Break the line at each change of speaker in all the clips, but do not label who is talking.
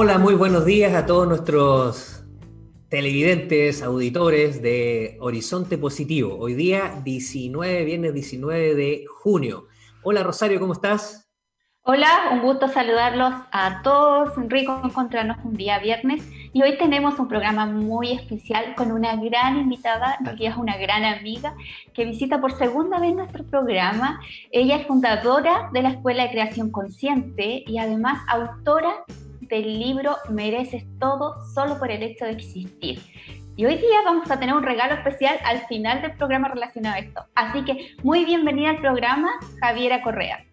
Hola, muy buenos días a todos nuestros televidentes, auditores de Horizonte Positivo. Hoy día 19, viernes 19 de junio. Hola Rosario, ¿cómo estás?
Hola, un gusto saludarlos a todos. Rico encontrarnos un día viernes y hoy tenemos un programa muy especial con una gran invitada, que es una gran amiga, que visita por segunda vez nuestro programa. Ella es fundadora de la Escuela de Creación Consciente y además autora del libro Mereces todo solo por el hecho de existir. Y hoy día vamos a tener un regalo especial al final del programa relacionado a esto. Así que muy bienvenida al programa, Javiera Correa.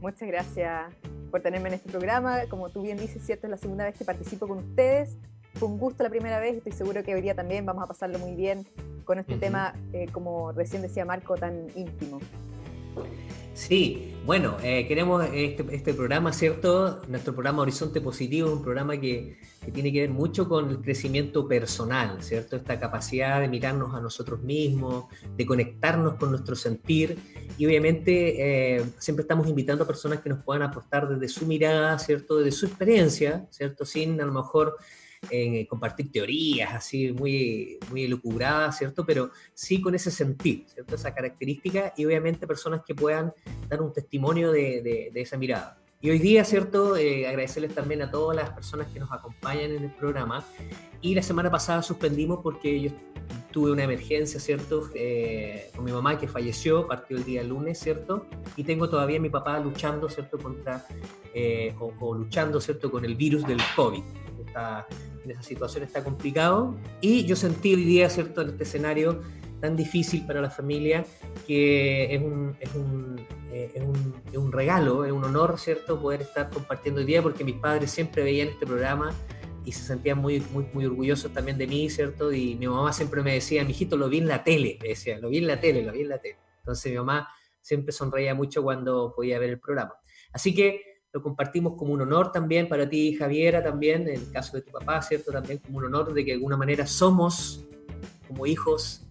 Muchas gracias por tenerme en este programa. Como tú bien dices, cierto, es la segunda vez que participo con ustedes. Fue un gusto la primera vez y estoy seguro que hoy día también vamos a pasarlo muy bien con este tema, eh, como recién decía Marco, tan íntimo.
Sí, bueno, eh, queremos este, este, programa, ¿cierto? Nuestro programa Horizonte Positivo un programa que, tiene que ver mucho con el crecimiento personal, ¿cierto? Esta capacidad de mirarnos a nosotros mismos, de conectarnos con nuestro sentir y obviamente eh, siempre estamos invitando a personas que nos puedan aportar desde su mirada, ¿cierto? Desde su experiencia, ¿cierto? Sin a lo mejor en compartir teorías así muy, muy elucubradas, ¿cierto? Pero sí con ese sentir, ¿cierto? Esa característica y obviamente personas que puedan dar un testimonio de, de, esa mirada. Y hoy día, ¿cierto? Eh, agradecerles también a todas las personas que nos acompañan en el programa. Y la semana pasada suspendimos porque yo tuve una emergencia, ¿cierto? Eh, con mi mamá que falleció, partió el día lunes, ¿cierto? Y tengo todavía a mi papá luchando, ¿cierto? Contra, eh, o, o, luchando, ¿cierto? Con el virus del COVID. Está en esa situación está complicado. Y yo sentí hoy día, ¿cierto?, en este escenario tan difícil para la familia, que es un, es un, eh, es un, es un regalo, es un honor, ¿cierto?, poder estar compartiendo hoy día, porque mis padres siempre veían este programa y se sentían muy, muy, muy orgullosos también de mí, ¿cierto? Y mi mamá siempre me decía, mi hijito, lo vi en la tele, me decía, lo vi en la tele, lo vi en la tele. Entonces mi mamá siempre sonreía mucho cuando podía ver el programa. Así que lo compartimos como un honor también para ti, Javiera, también, en el caso de tu papá, ¿cierto? También como un honor de que de alguna manera somos como hijos,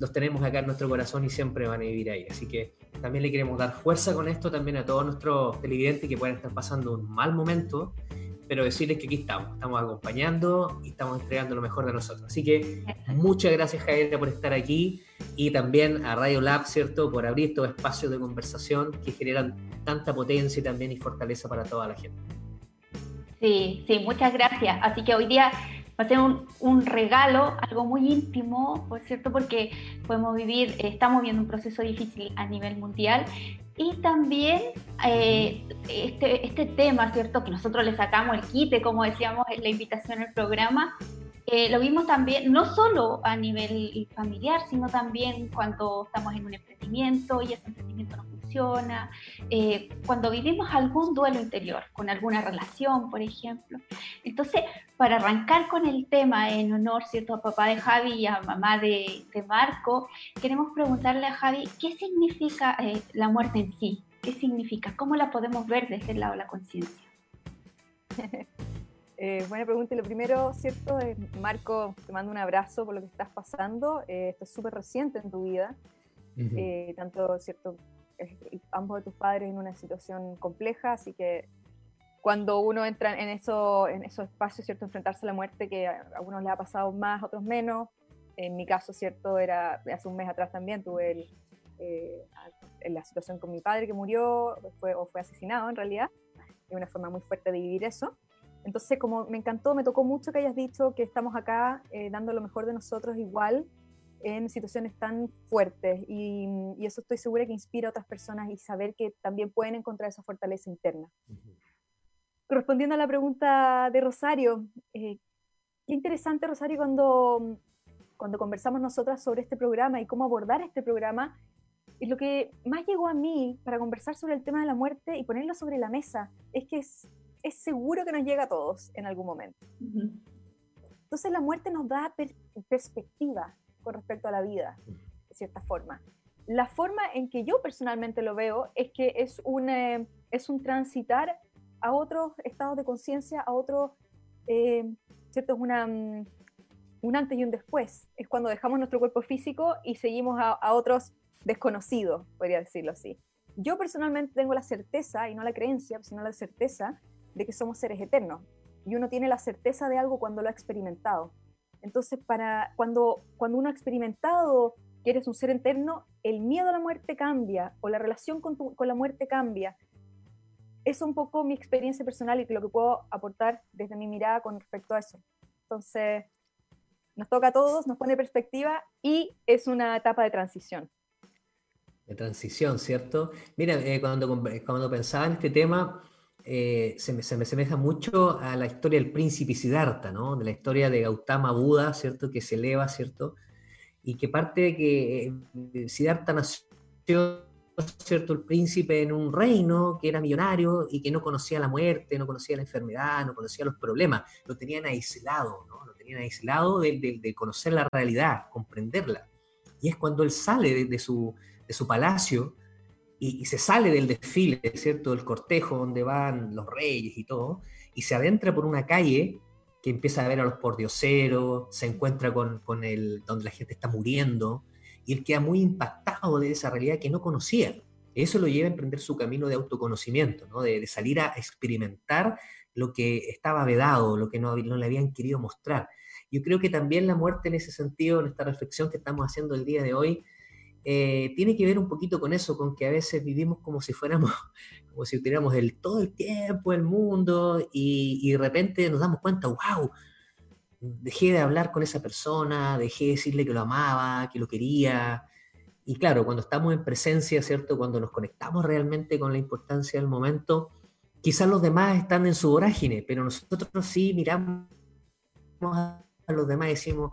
los tenemos acá en nuestro corazón y siempre van a vivir ahí. Así que también le queremos dar fuerza con esto también a todos nuestros televidentes que pueden estar pasando un mal momento, pero decirles que aquí estamos, estamos acompañando y estamos entregando lo mejor de nosotros. Así que muchas gracias, Javiera, por estar aquí y también a Radio Lab, ¿cierto?, por abrir estos espacios de conversación que generan tanta potencia y también y fortaleza para toda la gente.
Sí, sí, muchas gracias. Así que hoy día va a ser un, un regalo, algo muy íntimo, por cierto, porque podemos vivir, estamos viendo un proceso difícil a nivel mundial y también eh, este, este tema, ¿cierto? Que nosotros le sacamos el quite, como decíamos en la invitación al programa, eh, lo vimos también, no solo a nivel familiar, sino también cuando estamos en un emprendimiento y ese emprendimiento no funciona, eh, cuando vivimos algún duelo interior, con alguna relación, por ejemplo. Entonces, para arrancar con el tema en honor, ¿cierto?, a papá de Javi y a mamá de, de Marco, queremos preguntarle a Javi, ¿qué significa eh, la muerte en sí? ¿Qué significa? ¿Cómo la podemos ver desde el lado de la conciencia?
Eh, buena pregunta. Y lo primero, ¿cierto? Eh, Marco, te mando un abrazo por lo que estás pasando. Eh, esto es súper reciente en tu vida. Eh, tanto, ¿cierto? Ambos de tus padres en una situación compleja, así que cuando uno entra en, eso, en esos espacios, ¿cierto? Enfrentarse a la muerte, que a algunos les ha pasado más, a otros menos. En mi caso, ¿cierto? Era hace un mes atrás también tuve el, la situación con mi padre que murió, fue, o fue asesinado en realidad. Es una forma muy fuerte de vivir eso. Entonces, como me encantó, me tocó mucho que hayas dicho que estamos acá eh, dando lo mejor de nosotros igual en situaciones tan fuertes y, eso estoy segura que inspira a otras personas y saber que también pueden encontrar esa fortaleza interna. Correspondiendo a la pregunta de Rosario, eh, qué interesante Rosario cuando, cuando conversamos nosotras sobre este programa y cómo abordar este programa, y lo que más llegó a mí para conversar sobre el tema de la muerte y ponerlo sobre la mesa es que es es seguro que nos llega a todos en algún momento. Entonces la muerte nos da perspectiva con respecto a la vida, de cierta forma. La forma en que yo personalmente lo veo es que es un, eh, es un transitar a otros estados de conciencia, a otro, eh, ¿cierto? Es una, mm, un antes y un después. Es cuando dejamos nuestro cuerpo físico y seguimos a, a otros desconocidos, podría decirlo así. Yo personalmente tengo la certeza, y no la creencia, sino la certeza de que somos seres eternos. Y uno tiene la certeza de algo cuando lo ha experimentado. Entonces, para, cuando, cuando uno ha experimentado que eres un ser eterno, el miedo a la muerte cambia o la relación con, con la muerte cambia. Es un poco mi experiencia personal y lo que puedo aportar desde mi mirada con respecto a eso. Entonces, nos toca a todos, nos pone perspectiva y es una etapa de transición
de transición, ¿cierto? Mira, eh, cuando, cuando pensaba en este tema, eh, se, me, se, me, asemeja mucho a la historia del príncipe Siddhartha, ¿no? De la historia de Gautama Buda, ¿cierto? Que se eleva, ¿cierto? Y que parte de que eh, Siddhartha nació, ¿cierto? El príncipe en un reino que era millonario y que no conocía la muerte, no conocía la enfermedad, no conocía los problemas, lo tenían aislado, ¿no? Lo tenían aislado de, de, conocer la realidad, comprenderla. Y es cuando él sale de de su palacio y, se sale del desfile, ¿cierto? Del cortejo donde van los reyes y todo, y se adentra por una calle que empieza a ver a los pordioseros, se encuentra con, con el, donde la gente está muriendo, y él queda muy impactado de esa realidad que no conocía. Eso lo lleva a emprender su camino de autoconocimiento, ¿no? de, salir a experimentar lo que estaba vedado, lo que no, no, le habían querido mostrar. Yo creo que también la muerte en ese sentido, en esta reflexión que estamos haciendo el día de hoy, eh, tiene que ver un poquito con eso, con que a veces vivimos como si fuéramos, como si tuviéramos el, todo el tiempo el mundo y, de repente nos damos cuenta, wow, dejé de hablar con esa persona, dejé de decirle que lo amaba, que lo quería. Y claro, cuando estamos en presencia, ¿cierto? Cuando nos conectamos realmente con la importancia del momento, quizás los demás están en su vorágine, pero nosotros sí miramos a los demás y decimos,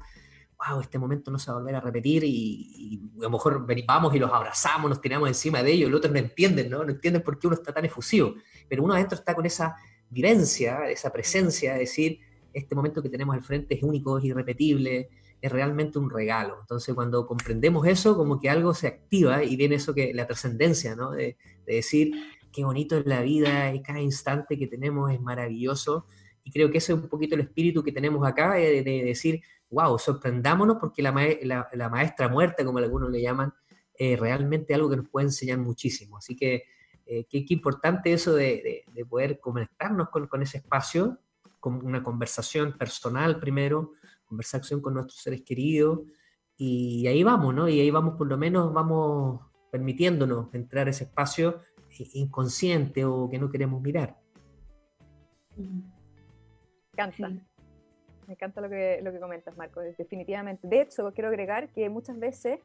este momento no se va a volver a repetir y, a lo mejor vamos y los abrazamos, nos tiramos encima de ellos, los otros no entienden, ¿no? No entienden por qué uno está tan efusivo, pero uno adentro está con esa vivencia, esa presencia, de decir, este momento que tenemos al frente es único, es irrepetible, es realmente un regalo. Entonces cuando comprendemos eso, como que algo se activa y viene eso que la trascendencia, ¿no? De, decir, qué bonito es la vida y cada instante que tenemos es maravilloso. Y creo que ese es un poquito el espíritu que tenemos acá, de decir, wow, sorprendámonos porque la, maestra muerta, como algunos le llaman, es realmente algo que nos puede enseñar muchísimo. Así que eh, qué, importante eso de, poder conectarnos con, ese espacio, con una conversación personal primero, conversación con nuestros seres queridos, y ahí vamos, ¿no? Y ahí vamos, por lo menos, vamos permitiéndonos entrar a ese espacio inconsciente o que no queremos mirar.
Cansa. Me encanta lo que, lo que comentas, Marco, definitivamente. De hecho, quiero agregar que muchas veces,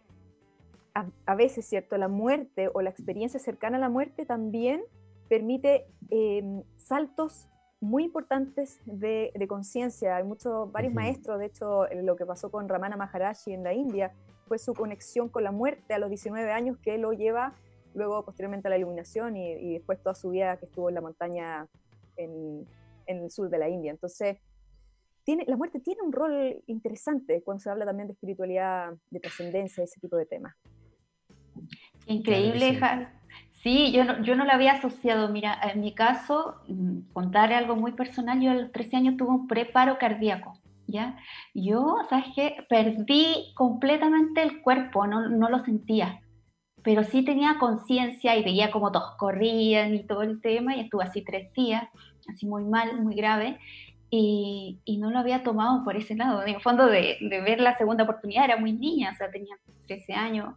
a, veces, ¿cierto? La muerte o la experiencia cercana a la muerte también permite em, saltos muy importantes de, de conciencia. Hay muchos, varios maestros, de hecho, lo que pasó con Ramana Maharaji en la India fue su conexión con la muerte a los 19 años que lo lleva luego posteriormente a la iluminación y, y después toda su vida que estuvo en la montaña en, en el sur de la India. Entonces, la muerte tiene un rol interesante cuando se habla también de espiritualidad, de trascendencia, ese tipo de temas.
Increíble, Sí, yo no, yo no lo había asociado. Mira, en mi caso, mm, contar algo muy personal, yo a los 13 años tuve un preparo cardíaco. ¿Ya? Yo, ¿sabes qué? Perdí completamente el cuerpo, no, no lo sentía, pero sí tenía conciencia y veía como todos corrían y todo el tema, y estuve así tres días, así muy mal, muy grave, y, y, no lo había tomado por ese lado. En el fondo, de, de, ver la segunda oportunidad, era muy niña, o sea, tenía 13 años.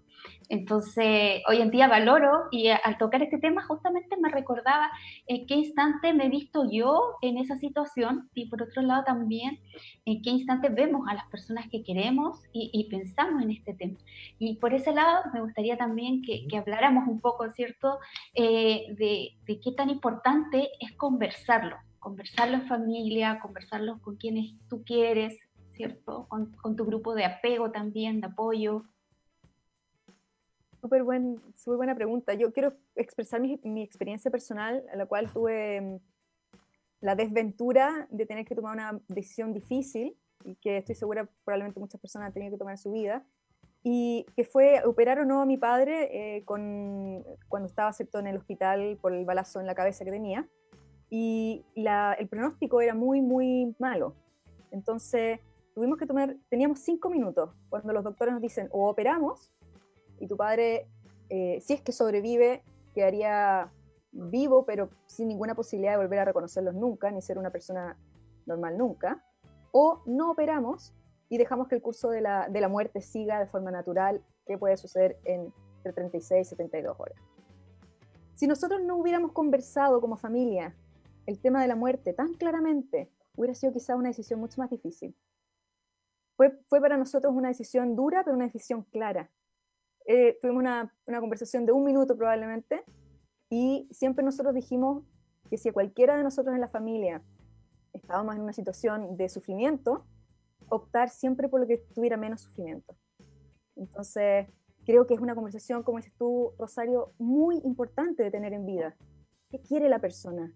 Entonces, hoy en día valoro y al tocar este tema justamente me recordaba en qué instante me he visto yo en esa situación y por otro lado también en qué instante vemos a las personas que queremos y, y pensamos en este tema. Y por ese lado me gustaría también que, que habláramos un poco, ¿cierto?, eh, de, de qué tan importante es conversarlo conversarlo en familia, conversarlo con quienes tú quieres, ¿cierto? Con, tu grupo de apego también, de apoyo.
Súper buen, buena pregunta. Yo quiero expresar mi, experiencia personal, a la cual tuve, la desventura de tener que tomar una decisión difícil y que estoy segura probablemente muchas personas han tenido que tomar en su vida, y que fue operar o no a mi padre eh, con, cuando estaba aceptado en el hospital por el balazo en la cabeza que tenía, y el pronóstico era muy, muy malo. Entonces tuvimos que tomar, teníamos cinco minutos cuando los doctores nos dicen o operamos y tu padre, eh, si es que sobrevive, quedaría vivo, pero sin ninguna posibilidad de volver a reconocerlos nunca, ni ser una persona normal nunca, o no operamos y dejamos que el curso de la, de la muerte siga de forma natural, que puede suceder entre 36 y 72 horas. Si nosotros no hubiéramos conversado como familia el tema de la muerte tan claramente, hubiera sido quizá una decisión mucho más difícil. Fue, fue para nosotros una decisión dura, pero una decisión clara. Eh, tuvimos una, una conversación de un minuto probablemente, y siempre nosotros dijimos que si cualquiera de nosotros en la familia estábamos en una situación de sufrimiento, optar siempre por lo que tuviera menos sufrimiento. Entonces, creo que es una conversación, como dices tú, Rosario, muy importante de tener en vida. ¿Qué quiere la persona?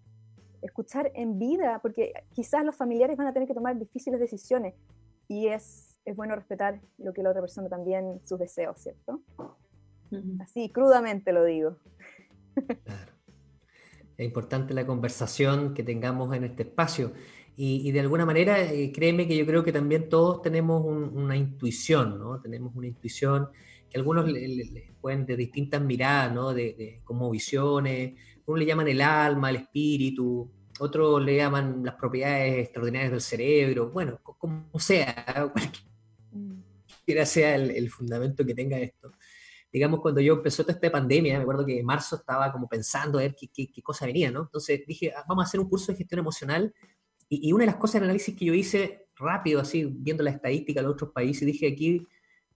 Escuchar en vida, porque quizás los familiares van a tener que tomar difíciles decisiones y es, es bueno respetar lo que la otra persona también, sus deseos, ¿cierto? Así, crudamente lo digo.
Claro. Es importante la conversación que tengamos en este espacio. Y, de alguna manera, eh, créeme que yo creo que también todos tenemos una intuición, ¿no? Tenemos una intuición que algunos le, pueden de distintas miradas, ¿no? De, como visiones, uno le llaman el alma, el espíritu, otros le llaman las propiedades extraordinarias del cerebro, bueno, como sea, cualquiera sea el, el fundamento que tenga esto digamos, cuando yo empezó toda esta pandemia, me acuerdo que en marzo estaba como pensando a ver qué, qué, cosa venía, ¿no? Entonces dije, ah, vamos a hacer un curso de gestión emocional. Y, una de las cosas del análisis que yo hice rápido, así, viendo la estadística de los otros países, dije, aquí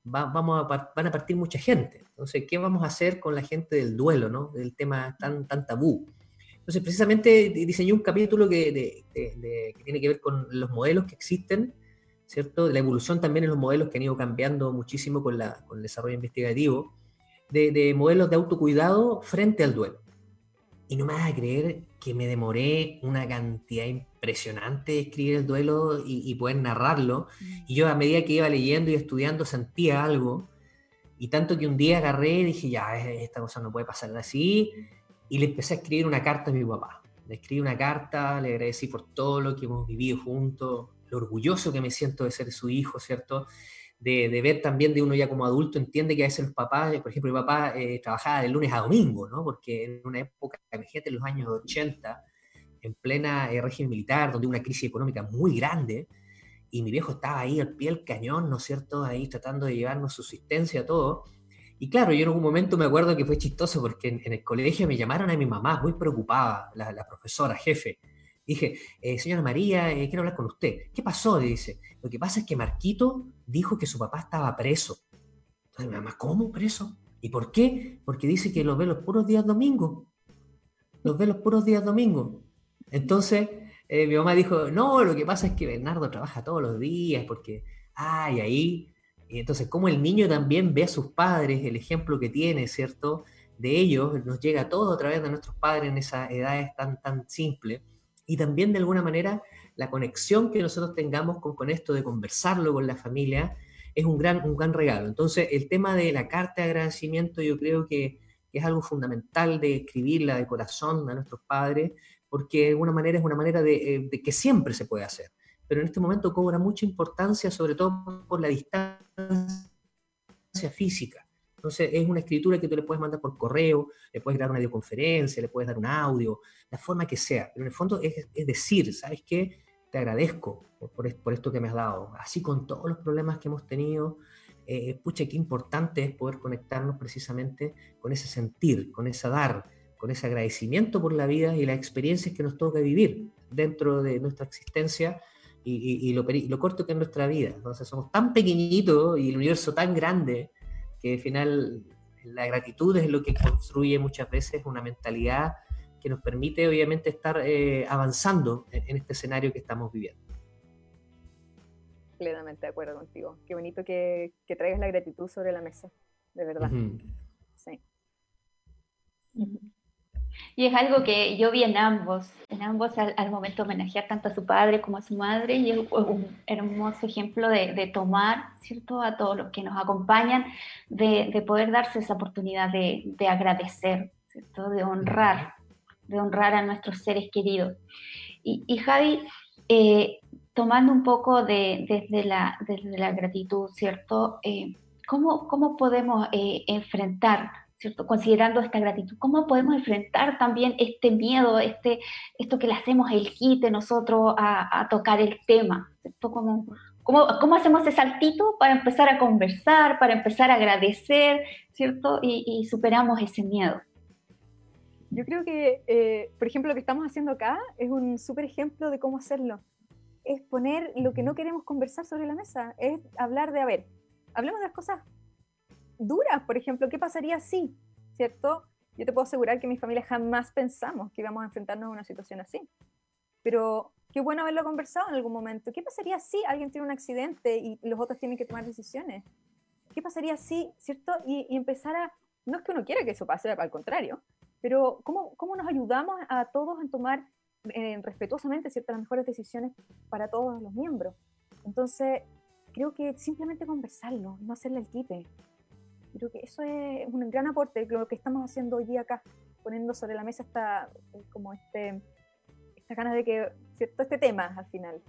vamos a, van a partir mucha gente. Entonces, ¿qué vamos a hacer con la gente del duelo, ¿no? Del tema tan, tan tabú. Entonces, precisamente diseñé un capítulo que, que tiene que ver con los modelos que existen, ¿cierto? La evolución también en los modelos que han ido cambiando muchísimo con, la, con el desarrollo investigativo de, modelos de autocuidado frente al duelo. Y no me vas a creer que me demoré una cantidad impresionante de escribir el duelo y, poder narrarlo. Mm. Y yo a medida que iba leyendo y estudiando sentía algo. Y tanto que un día agarré y dije, ya, esta cosa no puede pasar así. Y le empecé a escribir una carta a mi papá. Le escribí una carta, le agradecí por todo lo que hemos vivido juntos, lo orgulloso que me siento de ser su hijo, ¿cierto? de, ver también de uno ya como adulto, entiende que a veces los papás, por ejemplo, mi papá eh, trabajaba de lunes a domingo, ¿no? Porque en una época, imagínate, en los años 80, en plena eh, régimen militar, donde una crisis económica muy grande, y mi viejo estaba ahí al pie del cañón, ¿no es cierto? Ahí tratando de llevarnos subsistencia, todo. Y claro, yo en algún momento me acuerdo que fue chistoso porque en, el colegio me llamaron a mi mamá, muy preocupada, la, la profesora, jefe, Dije, eh, señora María, eh, quiero hablar con usted. ¿Qué pasó? dice, lo que pasa es que Marquito dijo que su papá estaba preso. Entonces mi mamá, ¿cómo preso? ¿Y por qué? Porque dice que los ve los puros días domingos. Los ve los puros días domingos. Entonces eh, mi mamá dijo, no, lo que pasa es que Bernardo trabaja todos los días porque, ay, ahí. Y entonces, como el niño también ve a sus padres, el ejemplo que tiene, ¿cierto? De ellos, nos llega todo a través de nuestros padres en esas edades tan, tan simples y también de alguna manera la conexión que nosotros tengamos con, con esto de conversarlo con la familia es un gran, un gran regalo. Entonces, el tema de la carta de agradecimiento yo creo que, es algo fundamental de escribirla de corazón a nuestros padres, porque de alguna manera es una manera de, eh, de que siempre se puede hacer. Pero en este momento cobra mucha importancia, sobre todo por la distancia física. Entonces, es una escritura que tú le puedes mandar por correo, le puedes dar una videoconferencia, le puedes dar un audio, la forma que sea. Pero en el fondo es, decir, ¿sabes qué? Te agradezco por, esto que me has dado. Así con todos los problemas que hemos tenido, eh, pucha, qué importante es poder conectarnos precisamente con ese sentir, con ese dar, con ese agradecimiento por la vida y las experiencias que nos toca vivir dentro de nuestra existencia y, lo, lo, corto que es nuestra vida. Entonces somos tan pequeñitos y el universo tan grande que al final la gratitud es lo que construye muchas veces una mentalidad que nos permite obviamente estar eh, avanzando en, este escenario que estamos viviendo.
Plenamente de acuerdo contigo. Qué bonito que, que traigas la gratitud sobre la mesa, de verdad. Sí.
Y es algo que yo vi en ambos, en ambos al, momento homenajear tanto a su padre como a su madre y es un hermoso ejemplo de, tomar, ¿cierto?, a todos los que nos acompañan, de, poder darse esa oportunidad de, agradecer, ¿cierto?, de honrar, de honrar a nuestros seres queridos. Y, Javi, eh, tomando un poco de, desde, la, desde la gratitud, ¿cierto?, eh, ¿cómo, ¿cómo, podemos eh, enfrentar Considerando esta gratitud, ¿cómo podemos enfrentar también este miedo, este, esto que le hacemos el quite nosotros a, tocar el tema? ¿Cómo, cómo, hacemos ese saltito para empezar a conversar, para empezar a agradecer, ¿cierto? Y, superamos ese miedo.
Yo creo que, eh, por ejemplo, lo que estamos haciendo acá es un súper ejemplo de cómo hacerlo. Es poner lo que no queremos conversar sobre la mesa, es hablar de, a ver, hablemos de las cosas duras, por ejemplo, ¿qué pasaría si, cierto? Yo te puedo asegurar que mi familia jamás pensamos que íbamos a enfrentarnos a una situación así. Pero qué bueno haberlo conversado en algún momento. ¿Qué pasaría si alguien tiene un accidente y los otros tienen que tomar decisiones? ¿Qué pasaría si, cierto? Y, empezar a, no es que uno quiera que eso pase, al contrario, pero ¿cómo, cómo nos ayudamos a todos en tomar eh, respetuosamente ciertas las mejores decisiones para todos los miembros? Entonces, creo que simplemente conversarlo, no hacerle el quite. Creo que eso es un gran aporte, lo que estamos haciendo hoy día acá, poniendo sobre la mesa esta, como este, esta ganas de que, ¿cierto? Este tema al final.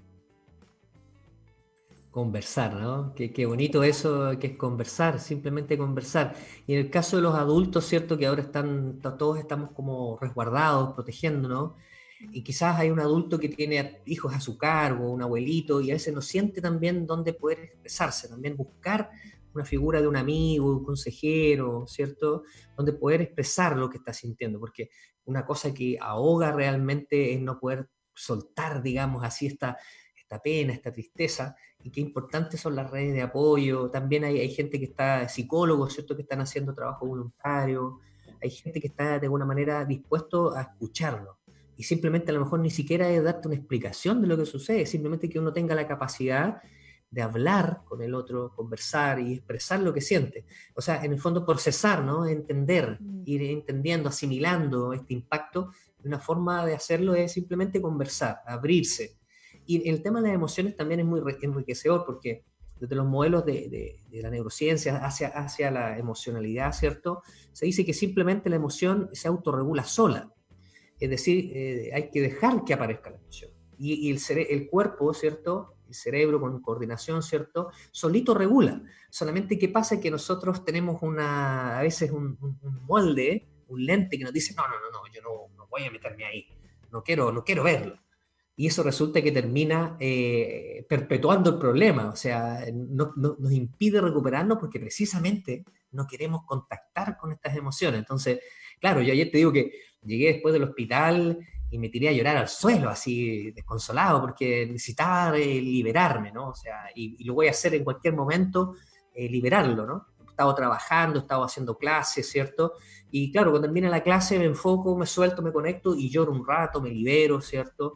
Conversar, ¿no? Qué, qué, bonito eso que es conversar, simplemente conversar. Y en el caso de los adultos, ¿cierto? Que ahora están, todos estamos como resguardados, protegiéndonos. Y quizás hay un adulto que tiene hijos a su cargo, un abuelito, y a veces no siente también dónde poder expresarse, también buscar una figura de un amigo, un consejero, ¿cierto? Donde poder expresar lo que está sintiendo, porque una cosa que ahoga realmente es no poder soltar, digamos, así esta, esta pena, esta tristeza, y qué importantes son las redes de apoyo. También hay, hay gente que está, psicólogos, ¿cierto?, que están haciendo trabajo voluntario, hay gente que está de alguna manera dispuesto a escucharlo. Y simplemente a lo mejor ni siquiera es darte una explicación de lo que sucede, simplemente que uno tenga la capacidad de hablar con el otro, conversar y expresar lo que siente. O sea, en el fondo procesar, ¿no? Entender, mm. ir entendiendo, asimilando este impacto. Una forma de hacerlo es simplemente conversar, abrirse. Y el tema de las emociones también es muy enriquecedor porque desde los modelos de, la neurociencia hacia, hacia la emocionalidad, ¿cierto? Se dice que simplemente la emoción se autorregula sola. Es decir, eh, hay que dejar que aparezca la emoción. Y, el, el cuerpo, ¿cierto? Cerebro con coordinación, ¿cierto? Solito regula. Solamente que pasa que nosotros tenemos una, a veces un, molde, un lente que nos dice, no, no, no, no, yo no, voy a meterme ahí, no quiero, no quiero verlo. Y eso resulta que termina eh, perpetuando el problema, o sea, no, nos impide recuperarnos porque precisamente no queremos contactar con estas emociones. Entonces, claro, yo ayer te digo que llegué después del hospital y me tiré a llorar al suelo, así desconsolado, porque necesitaba eh, liberarme, ¿no? O sea, y, lo voy a hacer en cualquier momento, eh, liberarlo, ¿no? He estado trabajando, he estado haciendo clases, ¿cierto? Y claro, cuando termina la clase me enfoco, me suelto, me conecto y lloro un rato, me libero, ¿cierto?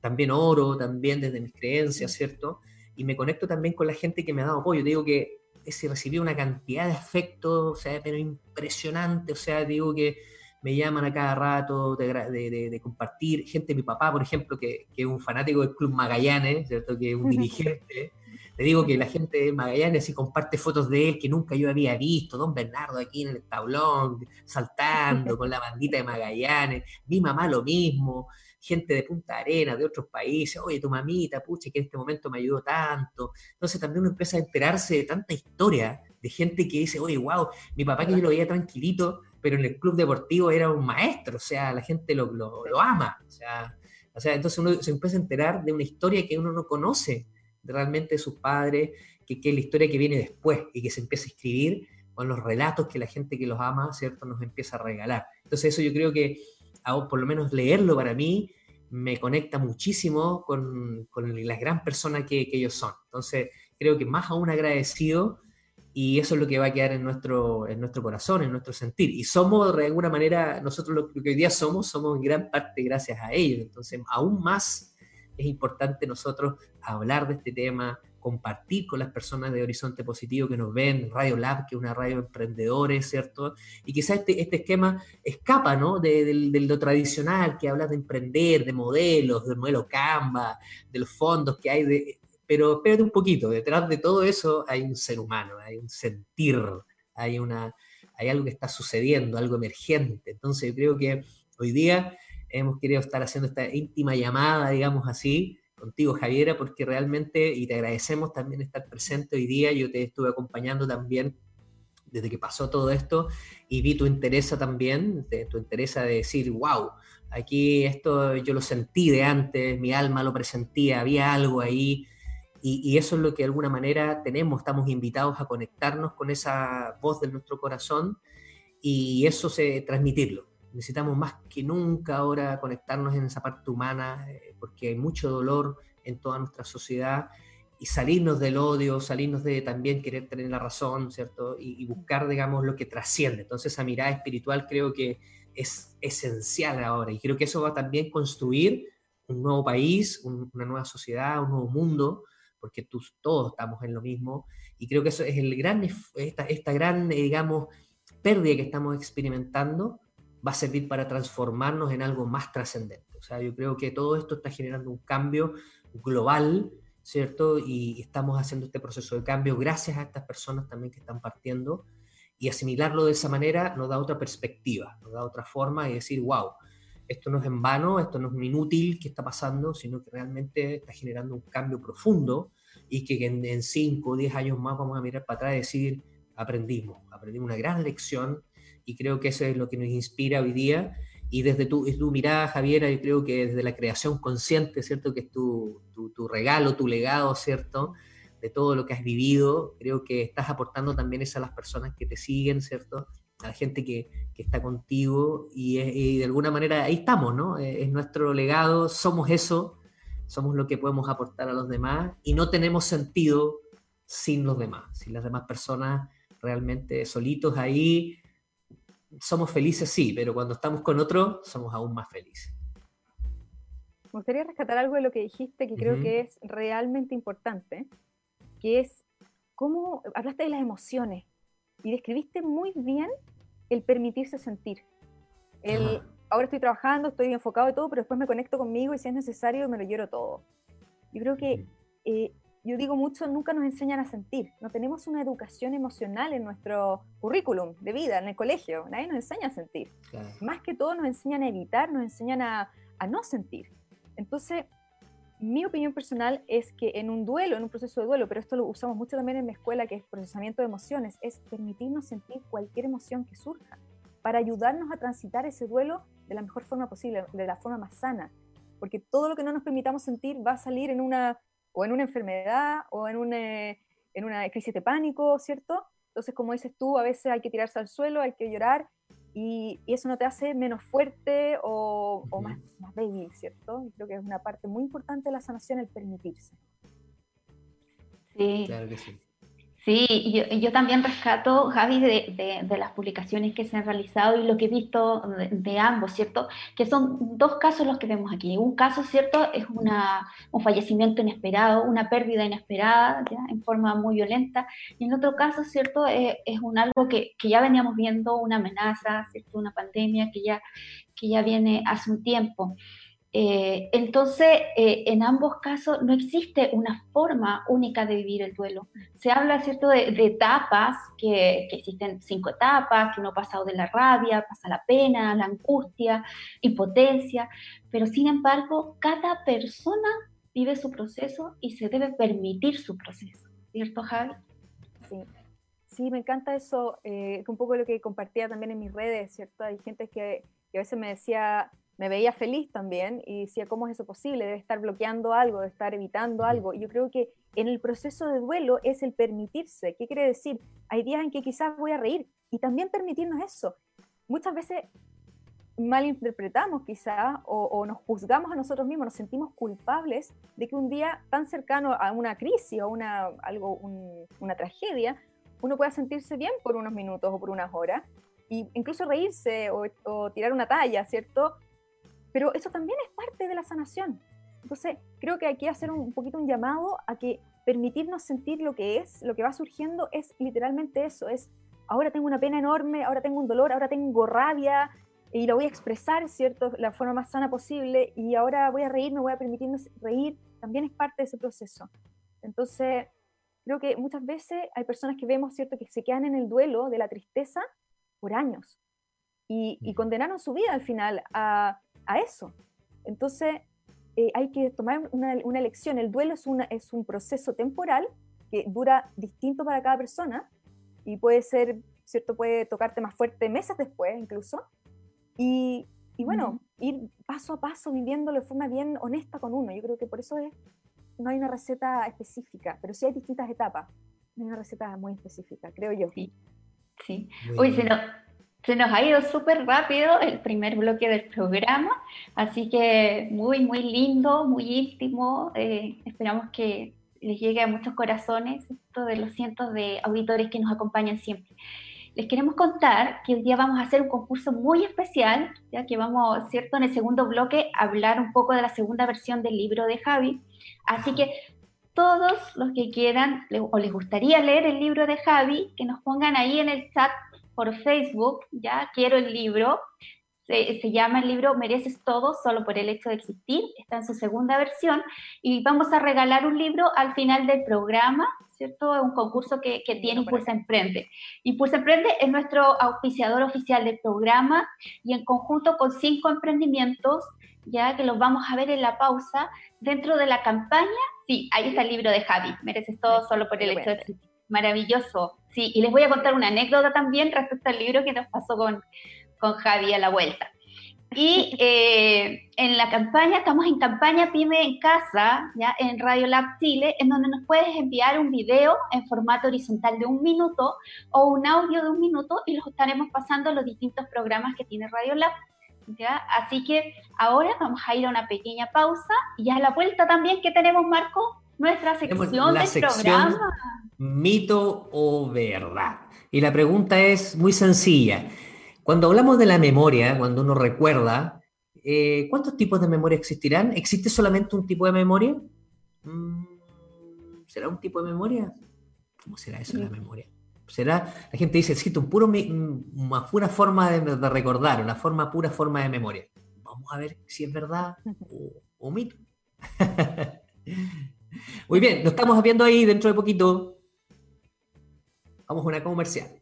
También oro, también desde mis creencias, ¿cierto? Y me conecto también con la gente que me ha dado apoyo. Digo que ese recibí una cantidad de afecto, o sea, pero impresionante, o sea, digo que me llaman a cada rato de, compartir. Gente, mi papá, por ejemplo, que, es un fanático del Club Magallanes, ¿cierto? que es un dirigente. Le digo que la gente de Magallanes y comparte fotos de él que nunca yo había visto, don Bernardo aquí en el tablón, saltando con la bandita de Magallanes, mi mamá lo mismo, gente de Punta Arena, de otros países, oye, tu mamita, pucha, que en este momento me ayudó tanto. Entonces también uno empieza a enterarse de tanta historia de gente que dice, oye, wow, mi papá que yo lo veía tranquilito, pero en el club deportivo era un maestro, o sea, la gente lo, lo, ama, o sea, o sea, entonces uno se empieza a enterar de una historia que uno no conoce realmente de sus padres, que, que es la historia que viene después y que se empieza a escribir con los relatos que la gente que los ama, ¿cierto?, nos empieza a regalar. Entonces eso yo creo que, por lo menos leerlo para mí, me conecta muchísimo con, con la gran persona que, que, ellos son. Entonces creo que más aún agradecido y eso es lo que va a quedar en nuestro, en nuestro corazón, en nuestro sentir. Y somos, de alguna manera, nosotros lo, que hoy día somos, somos en gran parte gracias a ellos. Entonces, aún más es importante nosotros hablar de este tema, compartir con las personas de Horizonte Positivo que nos ven, Radio Lab, que es una radio de emprendedores, ¿cierto? Y quizás este, este esquema escapa, ¿no? De, lo tradicional, que habla de emprender, de modelos, del modelo Canva, de los fondos que hay, de, pero espérate un poquito, detrás de todo eso hay un ser humano, hay un sentir, hay, una, hay algo que está sucediendo, algo emergente. Entonces yo creo que hoy día hemos querido estar haciendo esta íntima llamada, digamos así, contigo, Javiera, porque realmente, y te agradecemos también estar presente hoy día, yo te estuve acompañando también desde que pasó todo esto y vi tu interés también, tu interés de decir, wow, aquí esto yo lo sentí de antes, mi alma lo presentía, había algo ahí, y, y, eso es lo que de alguna manera tenemos, estamos invitados a conectarnos con esa voz de nuestro corazón y eso se transmitirlo necesitamos más que nunca ahora conectarnos en esa parte humana, eh, porque hay mucho dolor en toda nuestra sociedad, y salirnos del odio, salirnos de también querer tener la razón, ¿cierto? Y, buscar, digamos, lo que trasciende. Entonces esa mirada espiritual creo que es esencial ahora, y creo que eso va a también construir un nuevo país, una nueva sociedad, un nuevo mundo, porque todos estamos en lo mismo, y creo que eso es el gran, esta, esta gran, digamos, pérdida que estamos experimentando, va a servir para transformarnos en algo más trascendente. O sea, yo creo que todo esto está generando un cambio global, ¿cierto? Y estamos haciendo este proceso de cambio gracias a estas personas también que están partiendo y asimilarlo de esa manera nos da otra perspectiva, nos da otra forma y decir, wow, esto no es en vano, esto no es un inútil que está pasando, sino que realmente está generando un cambio profundo y que en 5 o 10 años más vamos a mirar para atrás y decir, aprendimos, aprendimos una gran lección y creo que eso es lo que nos inspira hoy día. Y desde tu, tu mirada, Javiera, yo creo que desde la creación consciente, ¿cierto? Que es tu, tu, regalo, tu legado, ¿cierto? De todo lo que has vivido, creo que estás aportando también eso a las personas que te siguen, ¿cierto? A la gente que, que está contigo y, y, de alguna manera ahí estamos, ¿no? Es nuestro legado, somos eso, somos lo que podemos aportar a los demás y no tenemos sentido sin los demás, sin las demás personas realmente solitos ahí somos felices, sí, pero cuando estamos con otro, somos aún más felices.
Me gustaría rescatar algo de lo que dijiste que creo que es realmente importante, que es cómo hablaste de las emociones y describiste muy bien el permitirse sentir. El, ahora estoy trabajando, estoy enfocado y todo, pero después me conecto conmigo y si es necesario me lo lloro todo. Yo creo que yo digo mucho, nunca nos enseñan a sentir. No tenemos una educación emocional en nuestro currículum de vida, en el colegio. Nadie nos enseña a sentir. Más que todo nos enseñan a evitar, nos enseñan a, a, no sentir. Entonces, mi opinión personal es que en un duelo, en un proceso de duelo, pero esto lo usamos mucho también en mi escuela, que es procesamiento de emociones, es permitirnos sentir cualquier emoción que surja, para ayudarnos a transitar ese duelo de la mejor forma posible, de la forma más sana. Porque todo lo que no nos permitamos sentir va a salir en una o en una enfermedad o en una, en una crisis de pánico, ¿cierto? Entonces, como dices tú, a veces hay que tirarse al suelo, hay que llorar y, eso no te hace menos fuerte o, o más, más, débil, ¿cierto? Creo que es una parte muy importante de la sanación el permitirse.
Sí. Claro que sí. Sí, yo, yo también rescato, Javi, de, de, las publicaciones que se han realizado y lo que he visto de, ambos, ¿cierto? Que son dos casos los que vemos aquí. Un caso, ¿cierto? Es una, un fallecimiento inesperado, una pérdida inesperada, ¿ya? en forma muy violenta. Y en otro caso, ¿cierto? Es, es un algo que, que, ya veníamos viendo, una amenaza, ¿cierto? Una pandemia que ya, que ya viene hace un tiempo. Eh, entonces, eh, en ambos casos no existe una forma única de vivir el duelo. Se habla, ¿cierto?, de, etapas, que, existen cinco etapas, que uno ha pasado de la rabia, pasa la pena, la angustia, impotencia, pero sin embargo, cada persona vive su proceso y se debe permitir su proceso, ¿cierto, Javi?
Sí. Sí, me encanta eso, eh, un poco lo que compartía también en mis redes, ¿cierto? Hay gente que, que a veces me decía, me veía feliz también y decía, ¿cómo es eso posible? Debe estar bloqueando algo, debe estar evitando algo. Y yo creo que en el proceso de duelo es el permitirse. ¿Qué quiere decir? Hay días en que quizás voy a reír y también permitirnos eso. Muchas veces malinterpretamos quizás o, nos juzgamos a nosotros mismos, nos sentimos culpables de que un día tan cercano a una crisis o una, algo, una tragedia, uno pueda sentirse bien por unos minutos o por unas horas, e incluso reírse o, o tirar una talla, ¿cierto? Pero eso también es parte de la sanación. Entonces, creo que hay que hacer un poquito un llamado a que permitirnos sentir lo que es, lo que va surgiendo es literalmente eso, es ahora tengo una pena enorme, ahora tengo un dolor, ahora tengo rabia y lo voy a expresar, ¿cierto?, la forma más sana posible y ahora voy a reír, me voy a permitirme reír, también es parte de ese proceso. Entonces, creo que muchas veces hay personas que vemos, ¿cierto?, que se quedan en el duelo de la tristeza por años y, y condenaron su vida al final a, a eso. Entonces, eh, hay que tomar una, una, elección. El duelo es, una, es un proceso temporal que dura distinto para cada persona y puede ser, ¿cierto? Puede tocarte más fuerte meses después incluso. Y, y bueno, ir paso a paso viviéndolo de forma bien honesta con uno. Yo creo que por eso es, no hay una receta específica, pero sí hay distintas etapas. No hay una receta muy específica, creo yo.
Sí, sí. Uy, si no, se nos ha ido súper rápido el primer bloque del programa, así que muy, muy lindo, muy íntimo. Eh, esperamos que les llegue a muchos corazones esto de los cientos de auditores que nos acompañan siempre. Les queremos contar que hoy día vamos a hacer un concurso muy especial, ya que vamos, ¿cierto?, en el segundo bloque a hablar un poco de la segunda versión del libro de Javi. Así que todos los que quieran o les gustaría leer el libro de Javi, que nos pongan ahí en el chat por Facebook, ya quiero el libro. Se, se, llama el libro Mereces todo solo por el hecho de existir, está en su segunda versión y vamos a regalar un libro al final del programa, ¿cierto? Es un concurso que, que tiene Impulsa Emprende. Impulsa Emprende es nuestro auspiciador oficial del programa y en conjunto con cinco emprendimientos, ya que los vamos a ver en la pausa, dentro de la campaña, sí, ahí está el libro de Javi, Mereces todo solo por el hecho de existir. Maravilloso. Sí, y les voy a contar una anécdota también respecto al libro que nos pasó con, con Javi a la vuelta. Y eh, en la campaña, estamos en campaña Pyme en Casa, ya en Radio Lab Chile, en donde nos puedes enviar un video en formato horizontal de un minuto o un audio de un minuto y los estaremos pasando en los distintos programas que tiene Radio Lab. ¿ya? Así que ahora vamos a ir a una pequeña pausa y a la vuelta también, ¿qué tenemos, Marco? Nuestra sección del programa
mito o verdad. Y la pregunta es muy sencilla. Cuando hablamos de la memoria, cuando uno recuerda, eh, ¿cuántos tipos de memoria existirán? ¿Existe solamente un tipo de memoria? Mm, ¿Será un tipo de memoria? ¿Cómo será eso de la memoria? ¿Será? La gente dice, existe un puro, una pura forma de, recordar, una forma, pura forma de memoria. Vamos a ver si es verdad o, o mito. Muy bien, lo estamos viendo ahí dentro de poquito. Vamos a una comercial.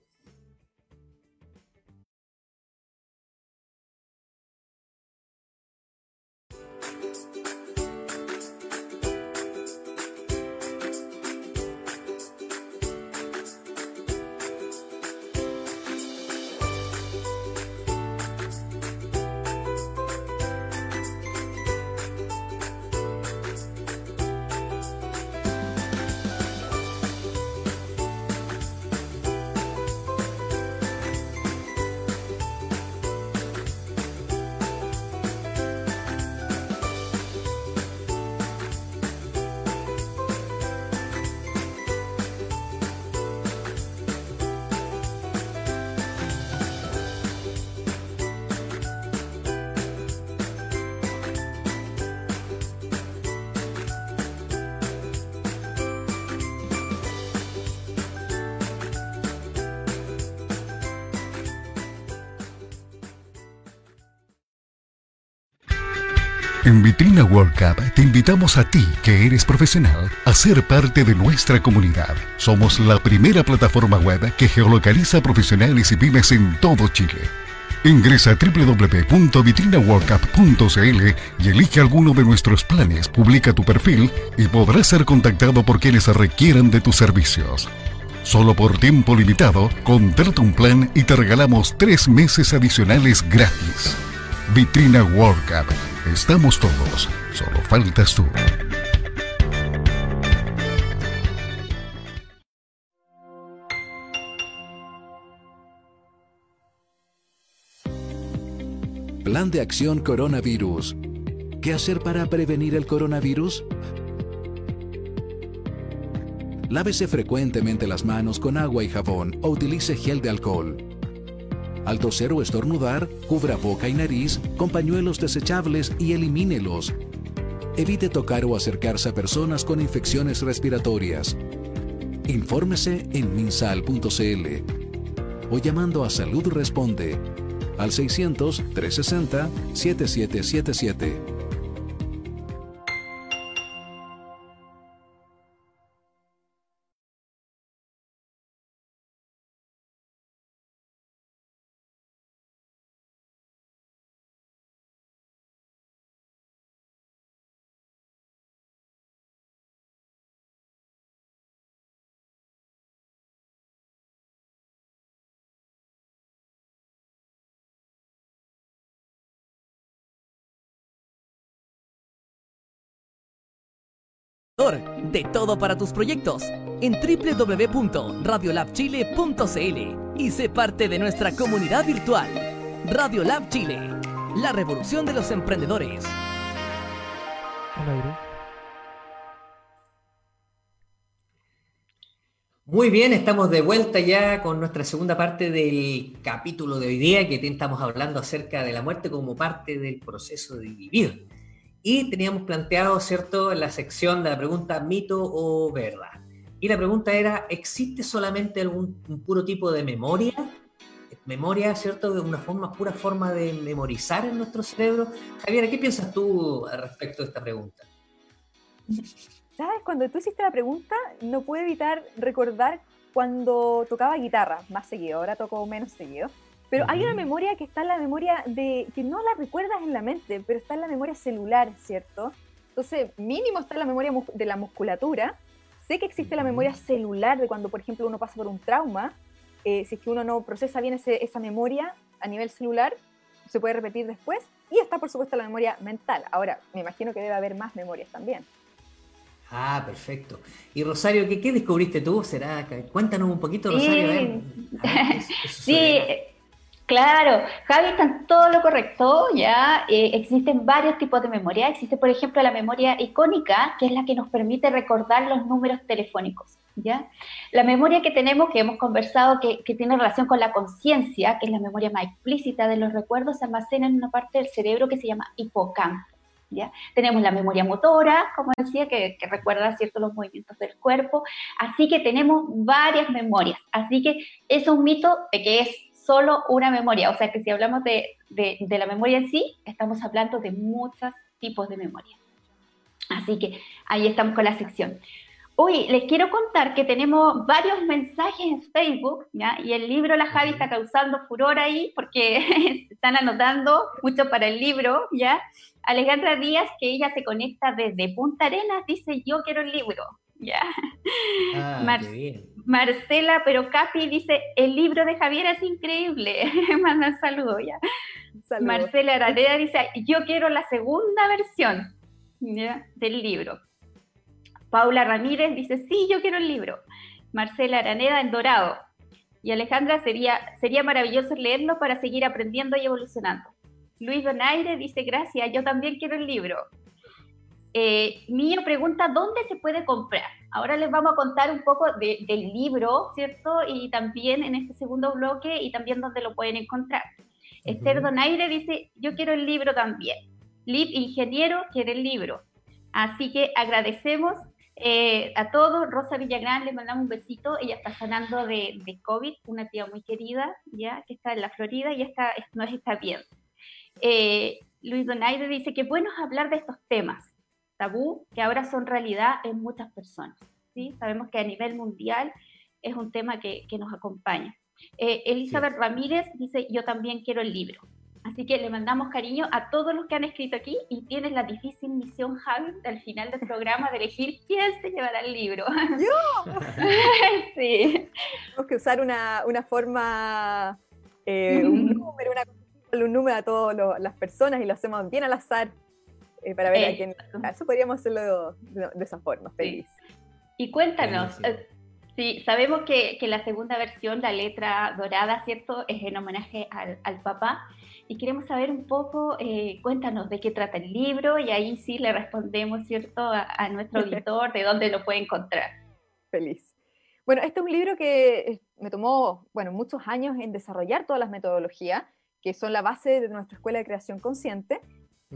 En Vitrina World Cup te invitamos a ti, que eres profesional, a ser parte de nuestra comunidad. Somos la primera plataforma web que geolocaliza profesionales y pymes en todo Chile. Ingresa a www.vitrinaworldcup.cl y elige alguno de nuestros planes, publica tu perfil y podrás ser contactado por quienes requieran de tus servicios. Solo por tiempo limitado, contrata un plan y te regalamos tres meses adicionales gratis. Vitrina World Cup Estamos todos, solo faltas tú.
Plan de acción coronavirus. ¿Qué hacer para prevenir el coronavirus? Lávese frecuentemente las manos con agua y jabón o utilice gel de alcohol. Al toser o estornudar, cubra boca y nariz con pañuelos desechables y elimínelos. Evite tocar o acercarse a personas con infecciones respiratorias. Infórmese en minsal.cl o llamando a Salud Responde al 600-360-7777.
De todo para tus proyectos en www.radiolabchile.cl y sé parte de nuestra comunidad virtual. Radiolab Chile, la revolución de los emprendedores.
Muy bien, estamos de vuelta ya con nuestra segunda parte del capítulo de hoy día, que estamos hablando acerca de la muerte como parte del proceso de vivir. Y teníamos planteado, ¿cierto?, la sección de la pregunta mito o verdad. Y la pregunta era, ¿existe solamente algún puro tipo de memoria? Memoria, ¿cierto?, de una forma, pura forma de memorizar en nuestro cerebro. Javier, ¿qué piensas tú respecto de esta pregunta?
¿Sabes? Cuando tú hiciste la pregunta, no pude evitar recordar cuando tocaba guitarra más seguido, ahora toco menos seguido. Pero hay una memoria que está en la memoria de, que no la recuerdas en la mente, pero está en la memoria celular, ¿cierto? Entonces, mínimo está en la memoria de la musculatura. Sé que existe la memoria celular de cuando, por ejemplo, uno pasa por un trauma. Eh, si es que uno no procesa bien esa memoria a nivel celular, se puede repetir después. Y está, por supuesto, la memoria mental. Ahora, me imagino que debe haber más memorias también.
Ah, perfecto. Y Rosario, ¿qué, qué descubriste tú? ¿Será? Cuéntanos un poquito, Rosario.
sí, Claro, Javi está en todo lo correcto, ya eh, existen varios tipos de memoria. Existe, por ejemplo, la memoria icónica, que es la que nos permite recordar los números telefónicos, ¿ya? La memoria que tenemos, que hemos conversado, que, tiene relación con la conciencia, que es la memoria más explícita de los recuerdos, se almacena en una parte del cerebro que se llama hipocampo. ¿Ya? Tenemos la memoria motora, como decía, que, recuerda ciertos los movimientos del cuerpo. Así que tenemos varias memorias. Así que es un mito de que es solo una memoria. O sea que si hablamos de, la memoria en sí, estamos hablando de muchos tipos de memoria. Así que ahí estamos con la sección. Hoy les quiero contar que tenemos varios mensajes en Facebook, ¿ya? Y el libro La Javi está causando furor ahí porque están anotando mucho para el libro, ¿ya? Alejandra Díaz, que ella se conecta desde Punta Arenas, dice, yo quiero el libro, ¿ya? Ah, bien. Marcela, pero Capi dice, el libro de Javier es increíble. Manda un saludo ya. Marcela Araneda dice, yo quiero la segunda versión del libro. Paula Ramírez dice, sí, yo quiero el libro. Marcela Araneda en Dorado. Y Alejandra, sería, sería maravilloso leerlo para seguir aprendiendo y evolucionando. Luis Donaire dice, gracias, yo también quiero el libro. Eh, Mío pregunta, ¿dónde se puede comprar? Ahora les vamos a contar un poco del libro, ¿cierto? Y también en este segundo bloque y también dónde lo pueden encontrar. Esther Donaire dice, yo quiero el libro también. Liv Ingeniero quiere el libro. Así que agradecemos eh, a todos. Rosa Villagrán, le mandamos un besito. Ella está sanando de, COVID, una tía muy querida, ya que está en la Florida y está, no está bien. Eh, Luis Donaire dice que bueno es hablar de estos temas tabú que ahora son realidad en muchas personas. ¿sí? Sabemos que a nivel mundial es un tema que, que nos acompaña. Eh, Elizabeth Ramírez dice, yo también quiero el libro. Así que le mandamos cariño a todos los que han escrito aquí y tienes la difícil misión, Javi, al final del programa de elegir quién se llevará el libro.
¡Yo! sí. Tenemos que usar una, una forma, eh, un número, una, un número a todas las personas y lo hacemos bien al azar. Eh, para ver a quién. Eso podríamos hacerlo de, esa forma, feliz.
Y cuéntanos, eh, sí, sabemos que, que, la segunda versión, la letra dorada, ¿cierto? Es en homenaje al, al papá. Y queremos saber un poco, eh, cuéntanos de qué trata el libro y ahí sí le respondemos, ¿cierto? A, nuestro editor, de dónde lo puede encontrar.
Feliz. Bueno, este es un libro que me tomó, bueno, muchos años en desarrollar todas las metodologías que son la base de nuestra escuela de creación consciente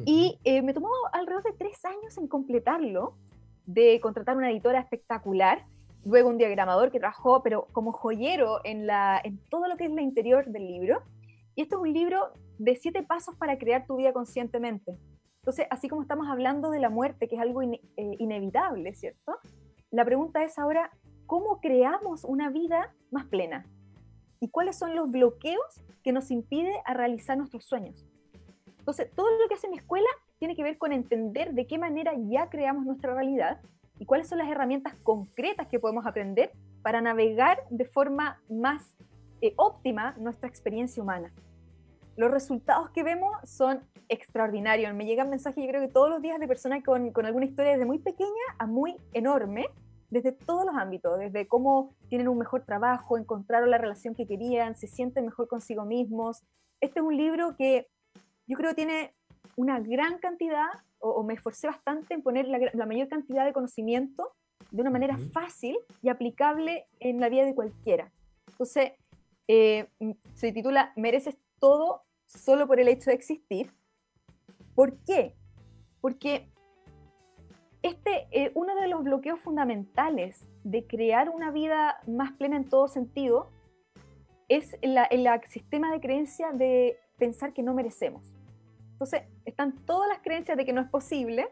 Y eh, me tomó alrededor de tres años en completarlo, de contratar una editora espectacular, luego un diagramador que trabajó, pero como joyero en, la, en todo lo que es la interior del libro. Y esto es un libro de siete pasos para crear tu vida conscientemente. Entonces, así como estamos hablando de la muerte, que es algo eh, inevitable, ¿cierto? La pregunta es ahora, ¿cómo creamos una vida más plena? ¿Y cuáles son los bloqueos que nos impide a realizar nuestros sueños? Entonces, todo lo que hace mi escuela tiene que ver con entender de qué manera ya creamos nuestra realidad y cuáles son las herramientas concretas que podemos aprender para navegar de forma más eh, óptima nuestra experiencia humana. Los resultados que vemos son extraordinarios. Me llegan mensajes, yo creo que todos los días, de personas con, con alguna historia desde muy pequeña a muy enorme, desde todos los ámbitos, desde cómo tienen un mejor trabajo, encontraron la relación que querían, se sienten mejor consigo mismos. Este es un libro que yo creo que tiene una gran cantidad, o, me esforcé bastante en poner la, mayor cantidad de conocimiento de una manera fácil y aplicable en la vida de cualquiera. Entonces, eh, se titula Mereces todo solo por el hecho de existir. ¿Por qué? Porque este, eh, uno de los bloqueos fundamentales de crear una vida más plena en todo sentido es el sistema de creencia de pensar que no merecemos. Entonces, están todas las creencias de que no es posible,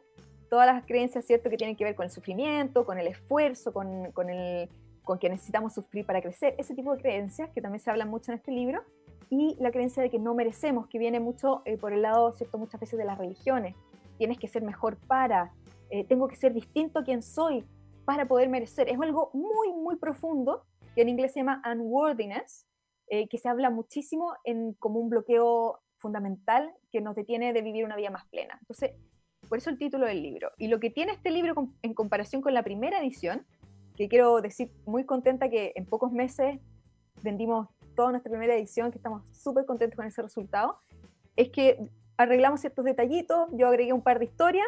todas las creencias, ¿cierto?, que tienen que ver con el sufrimiento, con el esfuerzo, con, con, el, con que necesitamos sufrir para crecer, ese tipo de creencias que también se hablan mucho en este libro, y la creencia de que no merecemos, que viene mucho eh, por el lado, ¿cierto?, muchas veces de las religiones. Tienes que ser mejor para, eh, tengo que ser distinto a quien soy para poder merecer. Es algo muy, muy profundo, que en inglés se llama unworthiness, eh, que se habla muchísimo en, como un bloqueo fundamental que nos detiene de vivir una vida más plena. Entonces, por eso el título del libro. Y lo que tiene este libro en comparación con la primera edición, que quiero decir muy contenta que en pocos meses vendimos toda nuestra primera edición, que estamos súper contentos con ese resultado, es que arreglamos ciertos detallitos, yo agregué un par de historias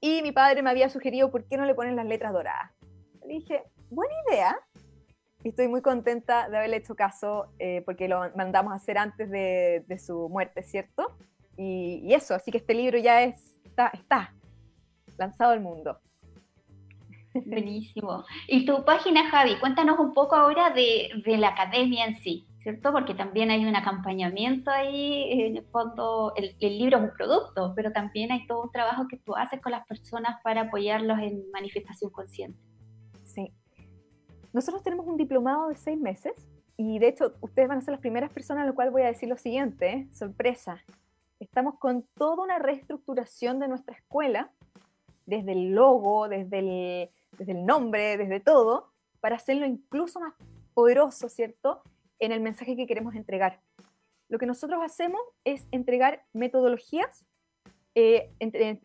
y mi padre me había sugerido por qué no le ponen las letras doradas. Le dije, buena idea, estoy muy contenta de haberle hecho caso eh, porque lo mandamos a hacer antes de, su muerte, ¿cierto? Y, eso, así que este libro ya está, está lanzado al mundo.
Buenísimo. Y tu página, Javi, cuéntanos un poco ahora de, la academia en sí, ¿cierto? Porque también hay un acompañamiento ahí, en el fondo, el, el, libro es un producto, pero también hay todo un trabajo que tú haces con las personas para apoyarlos en manifestación consciente.
Nosotros tenemos un diplomado de seis meses y de hecho ustedes van a ser las primeras personas a las cuales voy a decir lo siguiente, sorpresa. Estamos con toda una reestructuración de nuestra escuela, desde el logo, desde el, desde el nombre, desde todo, para hacerlo incluso más poderoso, ¿cierto? En el mensaje que queremos entregar. Lo que nosotros hacemos es entregar metodologías, eh,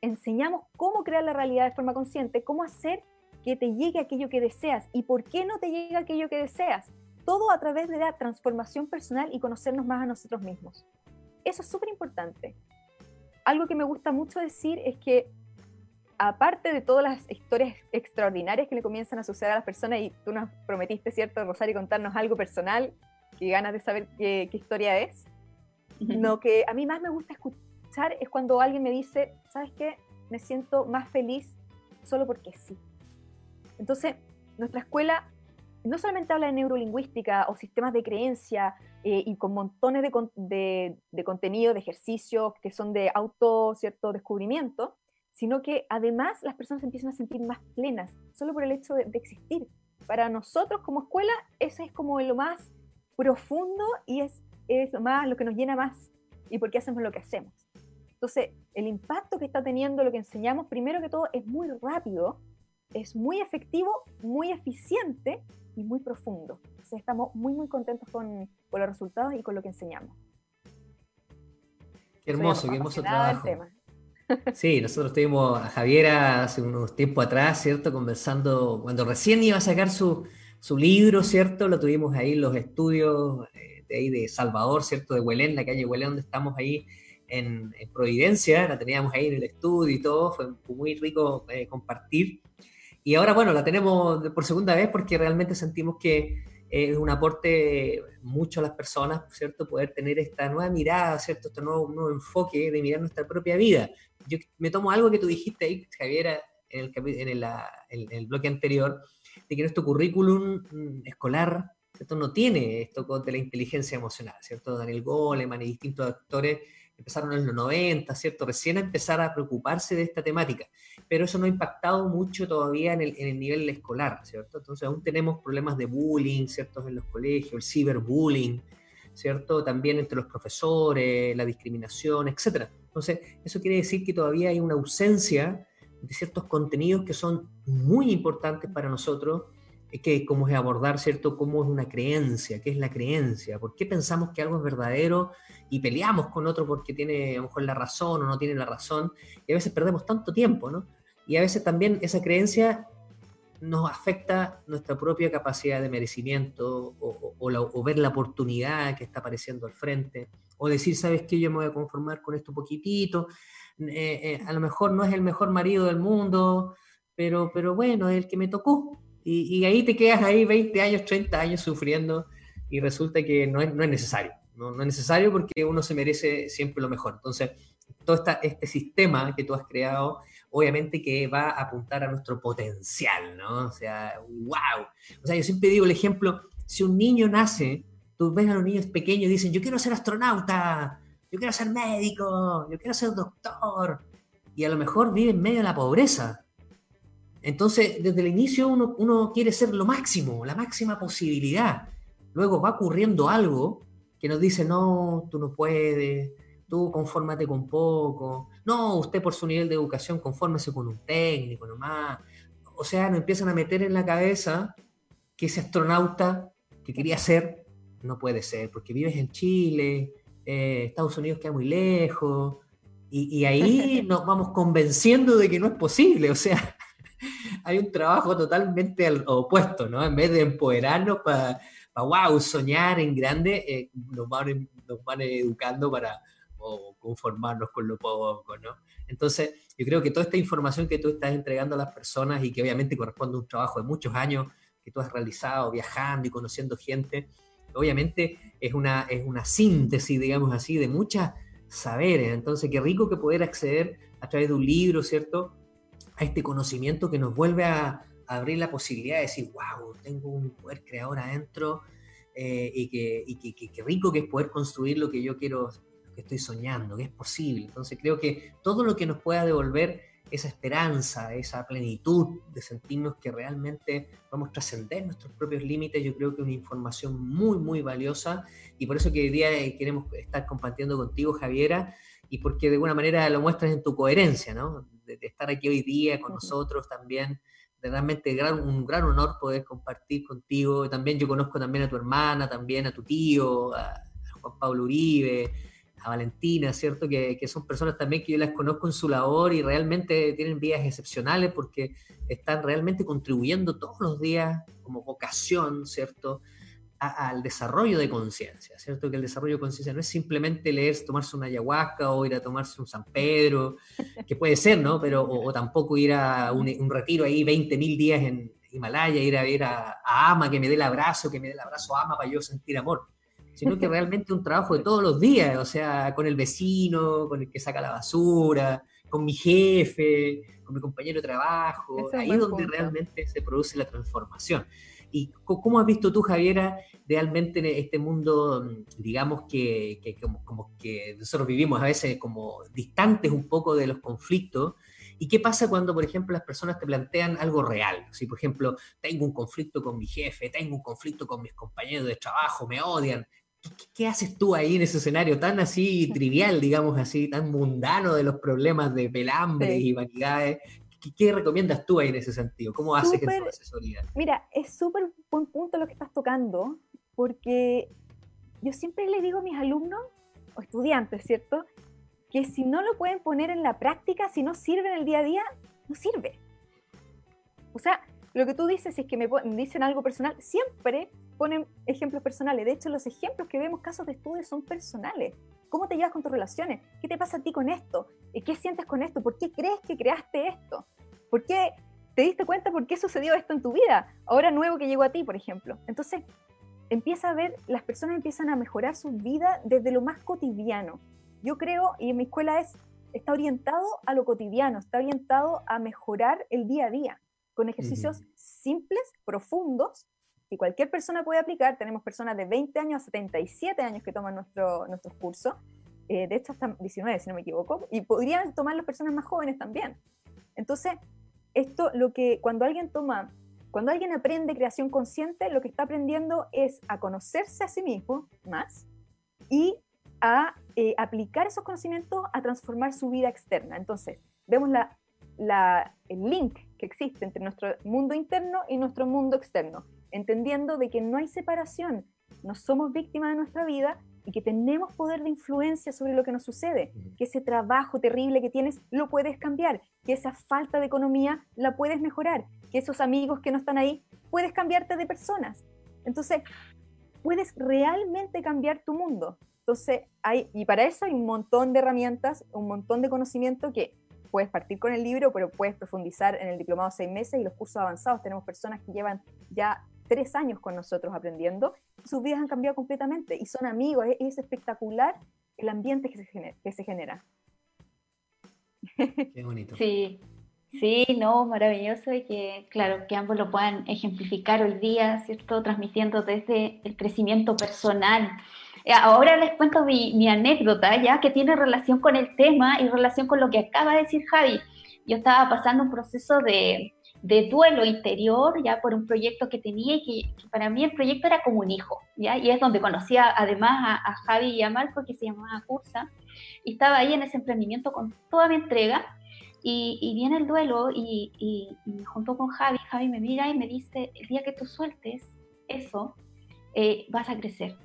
enseñamos cómo crear la realidad de forma consciente, cómo hacer que te llegue aquello que deseas y por qué no te llega aquello que deseas. Todo a través de la transformación personal y conocernos más a nosotros mismos. Eso es súper importante. Algo que me gusta mucho decir es que aparte de todas las historias extraordinarias que le comienzan a suceder a las personas, y tú nos prometiste, ¿cierto, Rosario, contarnos algo personal, que ganas de saber qué, historia es, lo que a mí más me gusta escuchar es cuando alguien me dice, ¿sabes qué? Me siento más feliz solo porque sí. Entonces, nuestra escuela no solamente habla de neurolingüística o sistemas de creencia eh, y con montones de, contenido, de ejercicios que son de auto cierto descubrimiento, sino que además las personas se empiezan a sentir más plenas solo por el hecho de, existir. Para nosotros como escuela, eso es como lo más profundo y es, es lo, más, lo que nos llena más y por qué hacemos lo que hacemos. Entonces, el impacto que está teniendo lo que enseñamos, primero que todo, es muy rápido, es muy efectivo, muy eficiente y muy profundo. Entonces estamos muy, muy contentos con, los resultados y con lo que enseñamos.
Qué hermoso, qué hermoso trabajo. Sí, nosotros tuvimos a Javiera hace unos tiempos atrás, ¿cierto? Conversando, cuando recién iba a sacar su, libro, ¿cierto? Lo tuvimos ahí en los estudios eh, de ahí de Salvador, ¿cierto? De Huelén, la calle Huelén, donde estamos ahí en, Providencia, la teníamos ahí en el estudio y todo, fue muy rico eh, compartir. Y ahora, bueno, la tenemos por segunda vez porque realmente sentimos que es un aporte mucho a las personas, ¿cierto? Poder tener esta nueva mirada, ¿cierto? Este nuevo, nuevo enfoque de mirar nuestra propia vida. yo me tomo algo que tú dijiste ahí, Javiera, en el, en el, bloque anterior, de que nuestro currículum mm, escolar ¿cierto? no tiene esto de la inteligencia emocional, ¿cierto? Daniel Goleman y distintos actores empezaron en los 90, ¿cierto? Recién a empezar a preocuparse de esta temática, pero eso no ha impactado mucho todavía en el, en el nivel escolar, ¿cierto? Entonces aún tenemos problemas de bullying, ¿cierto? En los colegios, el ciberbullying, ¿cierto? También entre los profesores, la discriminación, etc. Entonces, eso quiere decir que todavía hay una ausencia de ciertos contenidos que son muy importantes para nosotros, que como es abordar, ¿cierto?, cómo es una creencia, qué es la creencia, por qué pensamos que algo es verdadero y peleamos con otro porque tiene a lo mejor la razón o no tiene la razón, y a veces perdemos tanto tiempo, ¿no? Y a veces también esa creencia nos afecta nuestra propia capacidad de merecimiento o, ver la oportunidad que está apareciendo al frente, o decir, ¿sabes qué? Yo me voy a conformar con esto poquitito, eh, eh, a lo mejor no es el mejor marido del mundo, pero, pero bueno, es el que me tocó. Y, ahí te quedas ahí 20 años, 30 años sufriendo y resulta que no es, no es necesario. No, no, es necesario porque uno se merece siempre lo mejor. Entonces, todo esta, este sistema que tú has creado obviamente que va a apuntar a nuestro potencial, ¿no? O sea, wow. O sea, yo siempre digo el ejemplo, si un niño nace, tú ves a los niños pequeños y dicen, yo quiero ser astronauta, yo quiero ser médico, yo quiero ser doctor, y a lo mejor vive en medio de la pobreza. Entonces, desde el inicio uno, uno quiere ser lo máximo, la máxima posibilidad. Luego va ocurriendo algo que nos dice, no, tú no puedes, tú confórmate con poco, no, usted por su nivel de educación confórmese con un técnico nomás. O sea, nos empiezan a meter en la cabeza que ese astronauta que quería ser no puede ser, porque vives en Chile, eh, Estados Unidos queda muy lejos, y, ahí nos vamos convenciendo de que no es posible, o sea, hay un trabajo totalmente al opuesto, ¿no? En vez de empoderarnos para, wow, soñar en grande, eh, nos, van, nos van educando para, conformarnos con lo poco, ¿no? Entonces, yo creo que toda esta información que tú estás entregando a las personas y que obviamente corresponde a un trabajo de muchos años que tú has realizado viajando y conociendo gente, obviamente es una, es una síntesis, digamos así, de muchas saberes. Entonces, qué rico que poder acceder a través de un libro, ¿cierto? A este conocimiento que nos vuelve a, abrir la posibilidad de decir, wow, tengo un poder creador adentro eh, y, que, y que, rico que es poder construir lo que yo quiero que estoy soñando, que es posible. Entonces creo que todo lo que nos pueda devolver esa esperanza, esa plenitud de sentirnos que realmente vamos a trascender nuestros propios límites, yo creo que es una información muy, muy valiosa y por eso que hoy día eh, queremos estar compartiendo contigo, Javiera, y porque de alguna manera lo muestras en tu coherencia, ¿no? De, estar aquí hoy día con nosotros también, de realmente gran, un gran honor poder compartir contigo. También yo conozco también a tu hermana, también a tu tío, a Juan Pablo Uribe, a Valentina, ¿cierto? Que, son personas también que yo las conozco en su labor y realmente tienen vidas excepcionales porque están realmente contribuyendo todos los días como vocación, ¿cierto? Al desarrollo de conciencia, ¿cierto? Que el desarrollo de conciencia no es simplemente leer, tomarse una ayahuasca o ir a tomarse un San Pedro, que puede ser, ¿no? Pero, o, tampoco ir a un, retiro ahí 20.000 días en Himalaya, ir a ver a, a, Ama, que me dé el abrazo, que me dé el abrazo Ama para yo sentir amor sino que realmente un trabajo de todos los días, o sea, con el vecino, con el que saca la basura, con mi jefe, con mi compañero de trabajo, ahí es donde realmente se produce la transformación. ¿Y cómo has visto tú, Javiera, realmente en este mundo, digamos que, como, que nosotros vivimos a veces como distantes un poco de los conflictos? ¿Y qué pasa cuando, por ejemplo, las personas te plantean algo real? Si, por ejemplo, tengo un conflicto con mi jefe, tengo un conflicto con mis compañeros de trabajo, me odian, ¿Qué, haces tú ahí en ese escenario tan así trivial, digamos así, tan mundano de los problemas de pelambre y vanidades? ¿Qué, recomiendas tú ahí en ese sentido? ¿Cómo haces que tu asesoría?
Mira, es súper buen punto lo que estás tocando, porque yo siempre le digo a mis alumnos o estudiantes, ¿cierto? Que si no lo pueden poner en la práctica, si no sirve en el día a día, no sirve. O sea, lo que tú dices, si es que me dicen algo personal, siempre ponen ejemplos personales. De hecho, los ejemplos que vemos, casos de estudio, son personales. ¿Cómo te llevas con tus relaciones? ¿Qué te pasa a ti con esto? ¿Qué sientes con esto? ¿Por qué crees que creaste esto? ¿Por qué te diste cuenta por qué sucedió esto en tu vida? Ahora nuevo que llegó a ti, por ejemplo. Entonces, empieza a ver, las personas empiezan a mejorar su vida desde lo más cotidiano. Yo creo, y en mi escuela es está orientado a lo cotidiano, está orientado a mejorar el día a día, con ejercicios simples, profundos, que cualquier persona puede aplicar. Tenemos personas de 20 años a 77 años que toman nuestro, nuestros cursos, eh, de hecho hasta 19 si no me equivoco, y podrían tomar las personas más jóvenes también. Entonces, esto lo que cuando alguien toma, cuando alguien aprende creación consciente, lo que está aprendiendo es a conocerse a sí mismo más y a eh, aplicar esos conocimientos a transformar su vida externa. Entonces, vemos la, la, el link que existe entre nuestro mundo interno y nuestro mundo externo, entendiendo de que no hay separación, no somos víctimas de nuestra vida y que tenemos poder de influencia sobre lo que nos sucede, que ese trabajo terrible que tienes lo puedes cambiar, que esa falta de economía la puedes mejorar, que esos amigos que no están ahí puedes cambiarte de personas. Entonces, puedes realmente cambiar tu mundo. Entonces, hay, y para eso hay un montón de herramientas, un montón de conocimiento que puedes partir con el libro, pero puedes profundizar en el diplomado seis meses y los cursos avanzados. Tenemos personas que llevan ya tres años con nosotros aprendiendo, sus vidas han cambiado completamente y son amigos, es, espectacular el ambiente que se genera. Que se genera.
Qué bonito. Sí, sí, no, maravilloso y que, claro, que ambos lo puedan ejemplificar hoy día, ¿cierto? Transmitiendo desde el crecimiento personal eh, ahora les cuento mi, anécdota, ya que tiene relación con el tema y relación con lo que acaba de decir Javi. Yo estaba pasando un proceso de, duelo interior, ya por un proyecto que tenía y que, para mí el proyecto era como un hijo, ¿ya? Y es donde conocía además a, Javi y a Marco, que se llamaba Cursa, y estaba ahí en ese emprendimiento con toda mi entrega, y, viene el duelo y, y, junto con Javi, Javi me mira y me dice, el día que tú sueltes eso, eh, vas a crecer.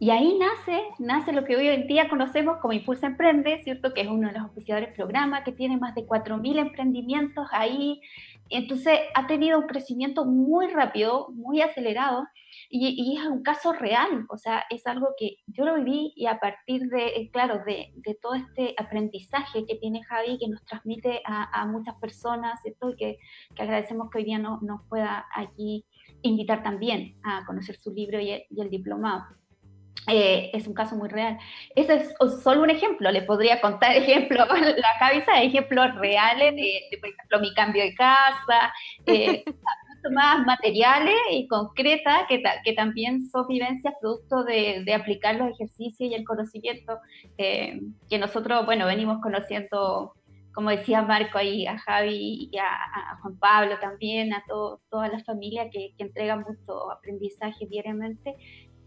Y ahí nace, nace lo que hoy en día conocemos como Impulsa Emprende, ¿cierto? Que es uno de los oficiadores del programa, que tiene más de 4.000 emprendimientos ahí. Entonces ha tenido un crecimiento muy rápido, muy acelerado, y, es un caso real, o sea, es algo que yo lo viví y a partir de, eh, claro, de, de todo este aprendizaje que tiene Javi, que nos transmite a, a muchas personas, ¿cierto? Y que, que, agradecemos que hoy día no, nos pueda aquí invitar también a conocer su libro y y el diplomado. Eh, es un caso muy real. Ese es solo un ejemplo, le podría contar ejemplos, la cabeza ejemplos reales de, por ejemplo, mi cambio de casa, eh, más materiales y concretas que, que también son vivencias producto de, de, aplicar los ejercicios y el conocimiento eh, que nosotros, bueno, venimos conociendo, como decía Marco ahí, a Javi y a, Juan Pablo también, a todo, toda la familia que, que entrega mucho aprendizaje diariamente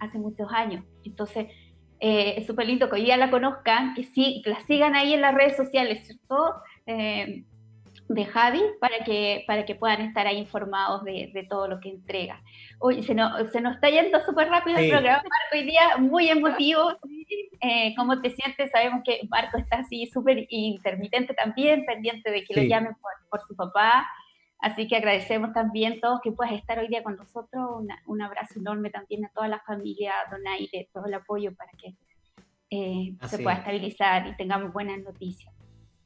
hace muchos años. Entonces, eh, es súper lindo que hoy día la conozcan, que, sí, que la sigan ahí en las redes sociales, ¿cierto? Eh, de Javi para que, para que puedan estar ahí informados de, de todo lo que entrega. Hoy se, nos, se nos está yendo súper rápido el programa, Marco, hoy día muy emotivo. Eh, ¿Cómo te sientes? Sabemos que Marco está así súper intermitente también, pendiente de que lo llamen por, por, su papá. Así que agradecemos también todos que puedas estar hoy día con nosotros. un abrazo enorme también a toda la familia Donaire, todo el apoyo para que eh, se pueda estabilizar y tengamos buenas noticias.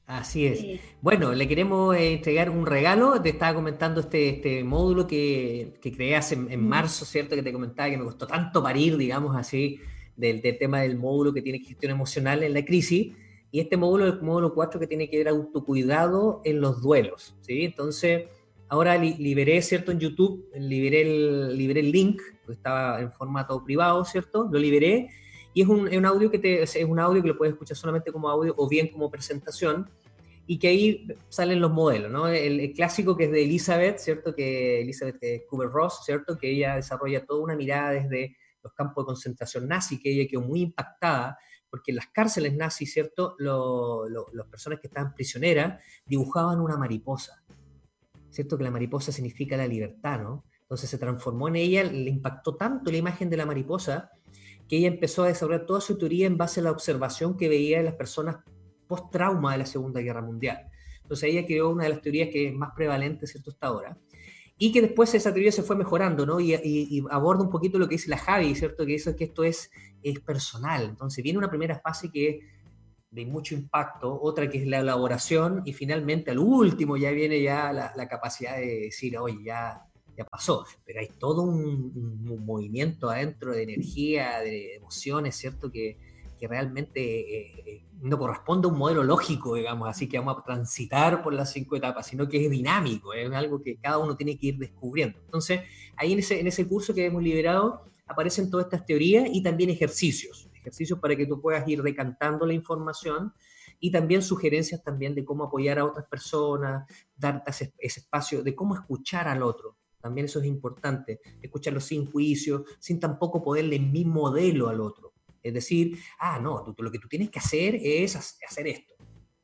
Así es. Bueno, le queremos eh, entregar un regalo. Te estaba comentando este, este módulo que, que creé hace en, marzo, ¿cierto? Que te comentaba que me costó tanto parir, digamos así, del, del tema del módulo que tiene gestión emocional en la crisis. Y este módulo es el módulo 4 que tiene que ver autocuidado en los duelos, ¿sí? Entonces, Ahora liberé, ¿cierto? En YouTube, liberé el, liberé el link, estaba en formato privado, ¿cierto? Lo liberé y es un, es un audio que te, es un audio que lo puedes escuchar solamente como audio o bien como presentación y que ahí salen los modelos, ¿no? El, clásico que es de Elizabeth, ¿cierto? Que Elizabeth Kubler-Ross, ¿cierto? Que ella desarrolla toda una mirada desde los campos de concentración nazi, que ella quedó muy impactada porque en las cárceles nazis, ¿cierto? las personas que estaban prisioneras dibujaban una mariposa. ¿Cierto? Que la mariposa significa la libertad, ¿no? Entonces se transformó en ella, le impactó tanto la imagen de la mariposa que ella empezó a desarrollar toda su teoría en base a la observación que veía de las personas post-trauma de la Segunda Guerra Mundial. Entonces ella creó una de las teorías que es más prevalente, ¿cierto?, hasta ahora. Y que después esa teoría se fue mejorando, ¿no? Y, aborda un poquito lo que dice la Javi, ¿cierto? Que es que esto es, es personal. Entonces viene una primera fase que es de mucho impacto, otra que es la elaboración y finalmente al último ya viene ya la, capacidad de decir, oye, ya, ya pasó, pero hay todo un, movimiento adentro de energía, de emociones, ¿cierto? Que, que realmente eh, eh, no corresponde a un modelo lógico, digamos, así que vamos a transitar por las cinco etapas, sino que es dinámico, es algo que cada uno tiene que ir descubriendo. Entonces, ahí en ese, en ese curso que hemos liberado aparecen todas estas teorías y también ejercicios, ejercicios para que tú puedas ir decantando la información y también sugerencias también de cómo apoyar a otras personas, dar ese, espacio de cómo escuchar al otro. También eso es importante, escucharlo sin juicio, sin tampoco poderle mi modelo al otro. Es decir, ah, no, tú, lo que tú tienes que hacer es hacer esto.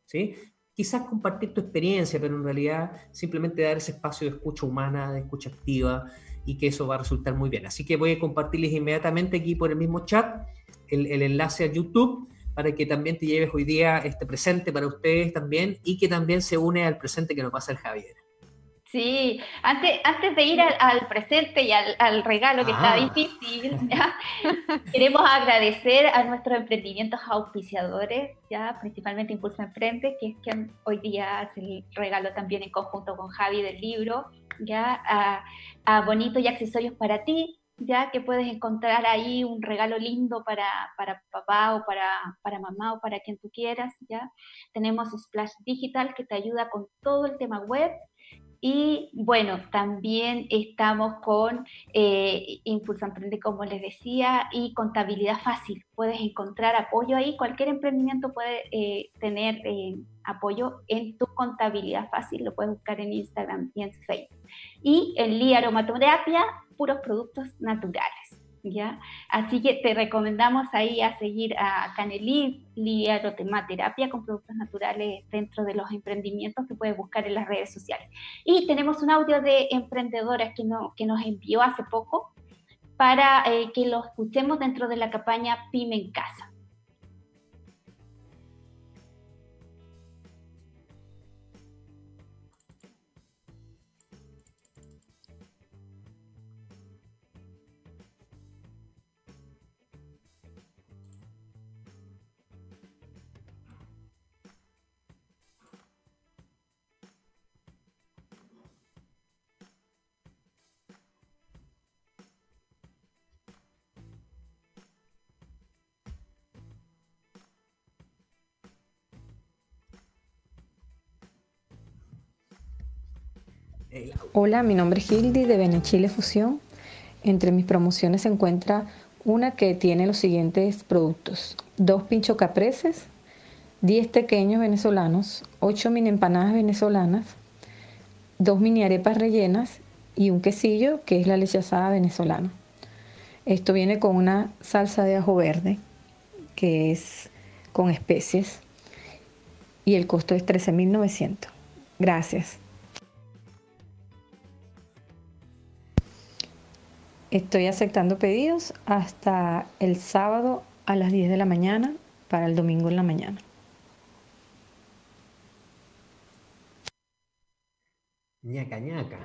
¿sí? Quizás compartir tu experiencia, pero en realidad simplemente dar ese espacio de escucha humana, de escucha activa, y que eso va a resultar muy bien. Así que voy a compartirles inmediatamente aquí por el mismo chat el, el enlace a YouTube para que también te lleves hoy día este presente para ustedes también y que también se une al presente que nos pasa el Javier.
Sí, antes, antes de ir al, presente y al, regalo que está ah. difícil, queremos agradecer a nuestros emprendimientos auspiciadores, ya principalmente Impulso Emprende, que es quien hoy día hace el regalo también en conjunto con Javi del libro, ya a, a Bonito y Accesorios para ti, ya que puedes encontrar ahí un regalo lindo para, para papá o para, para, mamá o para quien tú quieras, ya. Tenemos Splash Digital que te ayuda con todo el tema web. Y bueno, también estamos con eh, Impulsa Emprende, como les decía, y Contabilidad Fácil. Puedes encontrar apoyo ahí. Cualquier emprendimiento puede eh, tener eh, apoyo en tu contabilidad fácil. Lo puedes buscar en Instagram y en Facebook. Y en Lí Aromaterapia puros productos naturales. ¿Ya? Así que te recomendamos ahí a seguir a Canelí, Terapia con productos naturales dentro de los emprendimientos que puedes buscar en las redes sociales. Y tenemos un audio de emprendedoras que, no, que nos envió hace poco para eh, que lo escuchemos dentro de la campaña Pyme en Casa.
Hola, mi nombre es Hildy de Benechile Fusión. Entre mis promociones se encuentra una que tiene los siguientes productos. Dos pincho capreses, 10 pequeños venezolanos, 8 mini empanadas venezolanas, dos mini arepas rellenas y un quesillo que es la leche asada venezolana. Esto viene con una salsa de ajo verde que es con especies y el costo es 13.900. Gracias. Estoy aceptando pedidos hasta el sábado a las 10 de la mañana para el domingo en la mañana.
ñaca ñaca.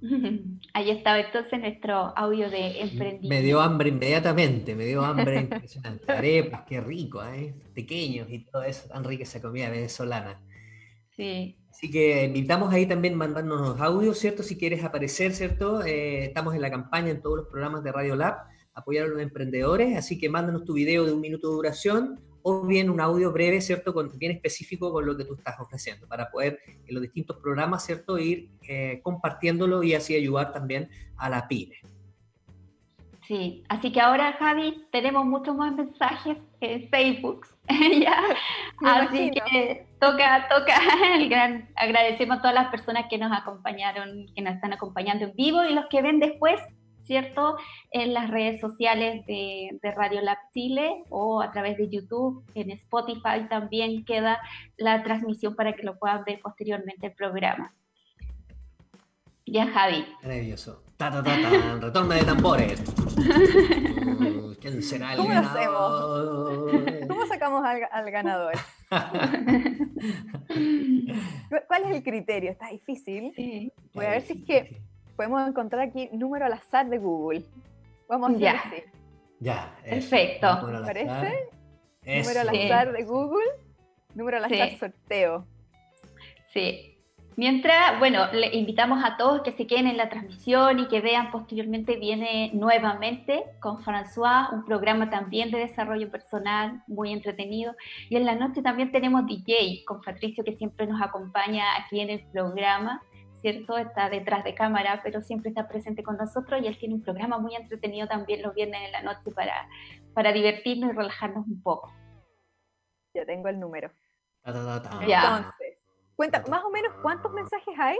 Ahí estaba entonces nuestro audio de emprendimiento.
Me dio hambre inmediatamente, me dio hambre impresionante. Arepas, qué rico, ¿eh? Pequeños y todo eso, tan rica esa comida venezolana.
Sí.
Así que invitamos ahí también mandarnos audios, ¿cierto? Si quieres aparecer, ¿cierto? Eh, estamos en la campaña en todos los programas de Radio Lab, apoyar a los emprendedores, así que mándanos tu video de un minuto de duración o bien un audio breve, ¿cierto? Con, bien específico con lo que tú estás ofreciendo, para poder en los distintos programas, ¿cierto? Ir eh, compartiéndolo y así ayudar también a la pyme.
Sí, así que ahora, Javi, tenemos muchos más mensajes en Facebook. ¿ya? Así que toca, toca el gran, agradecemos a todas las personas que nos acompañaron, que nos están acompañando en vivo y los que ven después, ¿cierto? En las redes sociales de, de Radio Lab Chile o a través de YouTube, en Spotify también queda la transmisión para que lo puedan ver posteriormente el programa. Ya, Javi.
Nervioso. Ta, ta, ta, Retorno de tambores. ¿Quién será el
¿Cómo
ganador?
¿Cómo sacamos al, ganador? ¿Cuál es el criterio? Está difícil. Voy a ver si es que podemos encontrar aquí número al azar de Google. Vamos a
ya.
así.
Ya.
Perfecto.
¿Me parece? Número al azar de Google. Número al azar sorteo.
Sí. Mientras, bueno, le invitamos a todos que se queden en la transmisión y que vean posteriormente, viene nuevamente con François, un programa también de desarrollo personal muy entretenido. Y en la noche también tenemos DJ con Patricio, que siempre nos acompaña aquí en el programa, ¿cierto? Está detrás de cámara, pero siempre está presente con nosotros y él tiene un programa muy entretenido también los viernes en la noche para, para divertirnos y relajarnos un poco.
Ya tengo el número.
Ya.
Entonces, Cuenta, más o menos, ¿cuántos mensajes hay?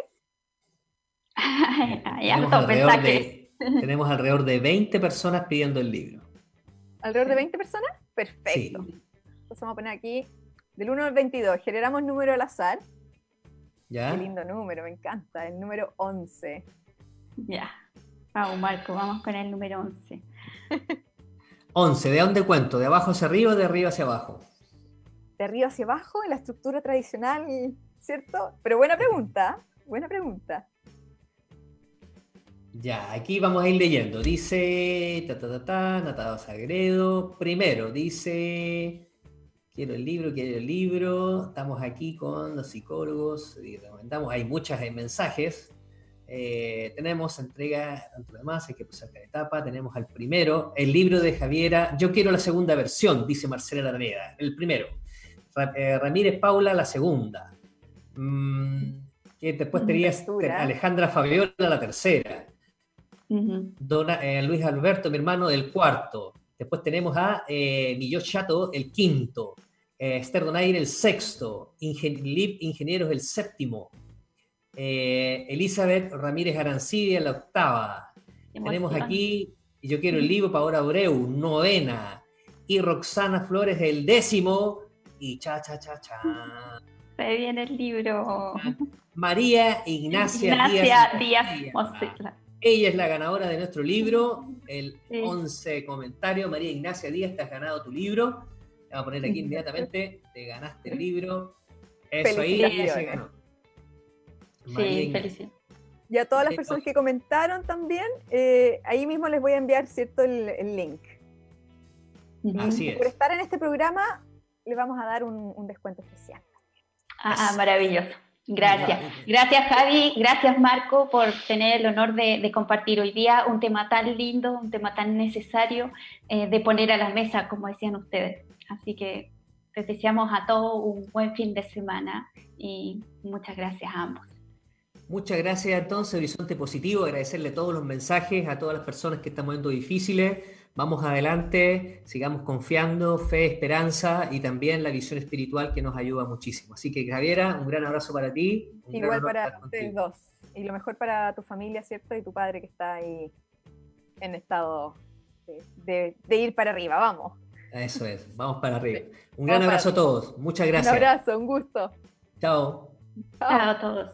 hay
tenemos,
hartos
alrededor
mensajes.
de, tenemos alrededor de 20 personas pidiendo el libro.
¿Alrededor de 20 personas? Perfecto.
Sí.
Entonces vamos a poner aquí del 1 al 22. Generamos número al azar.
¿Ya?
Qué lindo número, me encanta. El número 11.
Ya. Vamos, Marco, vamos con el número 11.
11, ¿de dónde cuento? ¿De abajo hacia arriba o de arriba hacia abajo?
De arriba hacia abajo, en la estructura tradicional, ¿cierto? Pero buena pregunta, buena pregunta.
Ya, aquí vamos a ir leyendo. Dice, ta, ta, ta, ta, Natado Sagredo. Primero, dice, quiero el libro, quiero el libro. Estamos aquí con los psicólogos y recomendamos, hay muchos mensajes. Eh, tenemos entrega, tanto demás, hay que pasar cada etapa. Tenemos al primero, el libro de Javiera. Yo quiero la segunda versión, dice Marcela Alameda. El primero. Eh, Ramírez Paula, la segunda. Mm, que después tenías
Lectura.
Alejandra Fabiola, la tercera. Dona- eh, Luis Alberto, mi hermano, el cuarto. Después tenemos a eh, Millot Chato, el quinto. Eh, Esther Donaire, el sexto. Ingen- Lip Ingenieros, el séptimo. Eh, Elizabeth Ramírez Arancibia, la octava. Tenemos aquí Yo quiero el libro, Paola Abreu, novena. Y Roxana Flores, el décimo. Y cha, cha, cha, cha.
Se viene el libro.
María Ignacia,
Ignacia
Díaz.
Díaz
Díaz.
Mosela.
Ella es la ganadora de nuestro libro, el
Sí.
11 comentario. María Ignacia Díaz, te has ganado tu libro. Te voy a poner aquí inmediatamente, te ganaste el libro. Eso ahí se ganó.
Sí, felicidades.
Y a todas las
Eh,
personas que comentaron también, eh, ahí mismo les voy a enviar cierto el, el link.
Así
Por
es.
estar en este programa, le vamos a dar un, un descuento especial.
Ah, ah, maravilloso. Gracias. Gracias, Javi. Gracias, Marco, por tener el honor de, de compartir hoy día un tema tan lindo, un tema tan necesario eh, de poner a la mesa, como decían ustedes. Así que les deseamos a todos un buen fin de semana y muchas gracias a ambos.
Muchas gracias entonces, Horizonte Positivo, agradecerle todos los mensajes a todas las personas que están en momentos difíciles. Vamos adelante, sigamos confiando, fe, esperanza y también la visión espiritual que nos ayuda muchísimo. Así que Javiera, un gran abrazo para ti. un
Igual para ustedes dos. Y lo mejor para tu familia, ¿cierto? Y tu padre que está ahí en estado de, de- de ir para arriba. Vamos.
Eso es, vamos para arriba. Un gran abrazo a todos, muchas gracias.
Un abrazo, un gusto.
Chao.
Chao.
Chao a todos.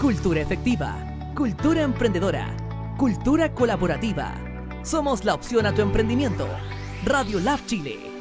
Cultura efectiva, cultura emprendedora, cultura colaborativa. Somos la opción a tu emprendimiento. Radio Lab Chile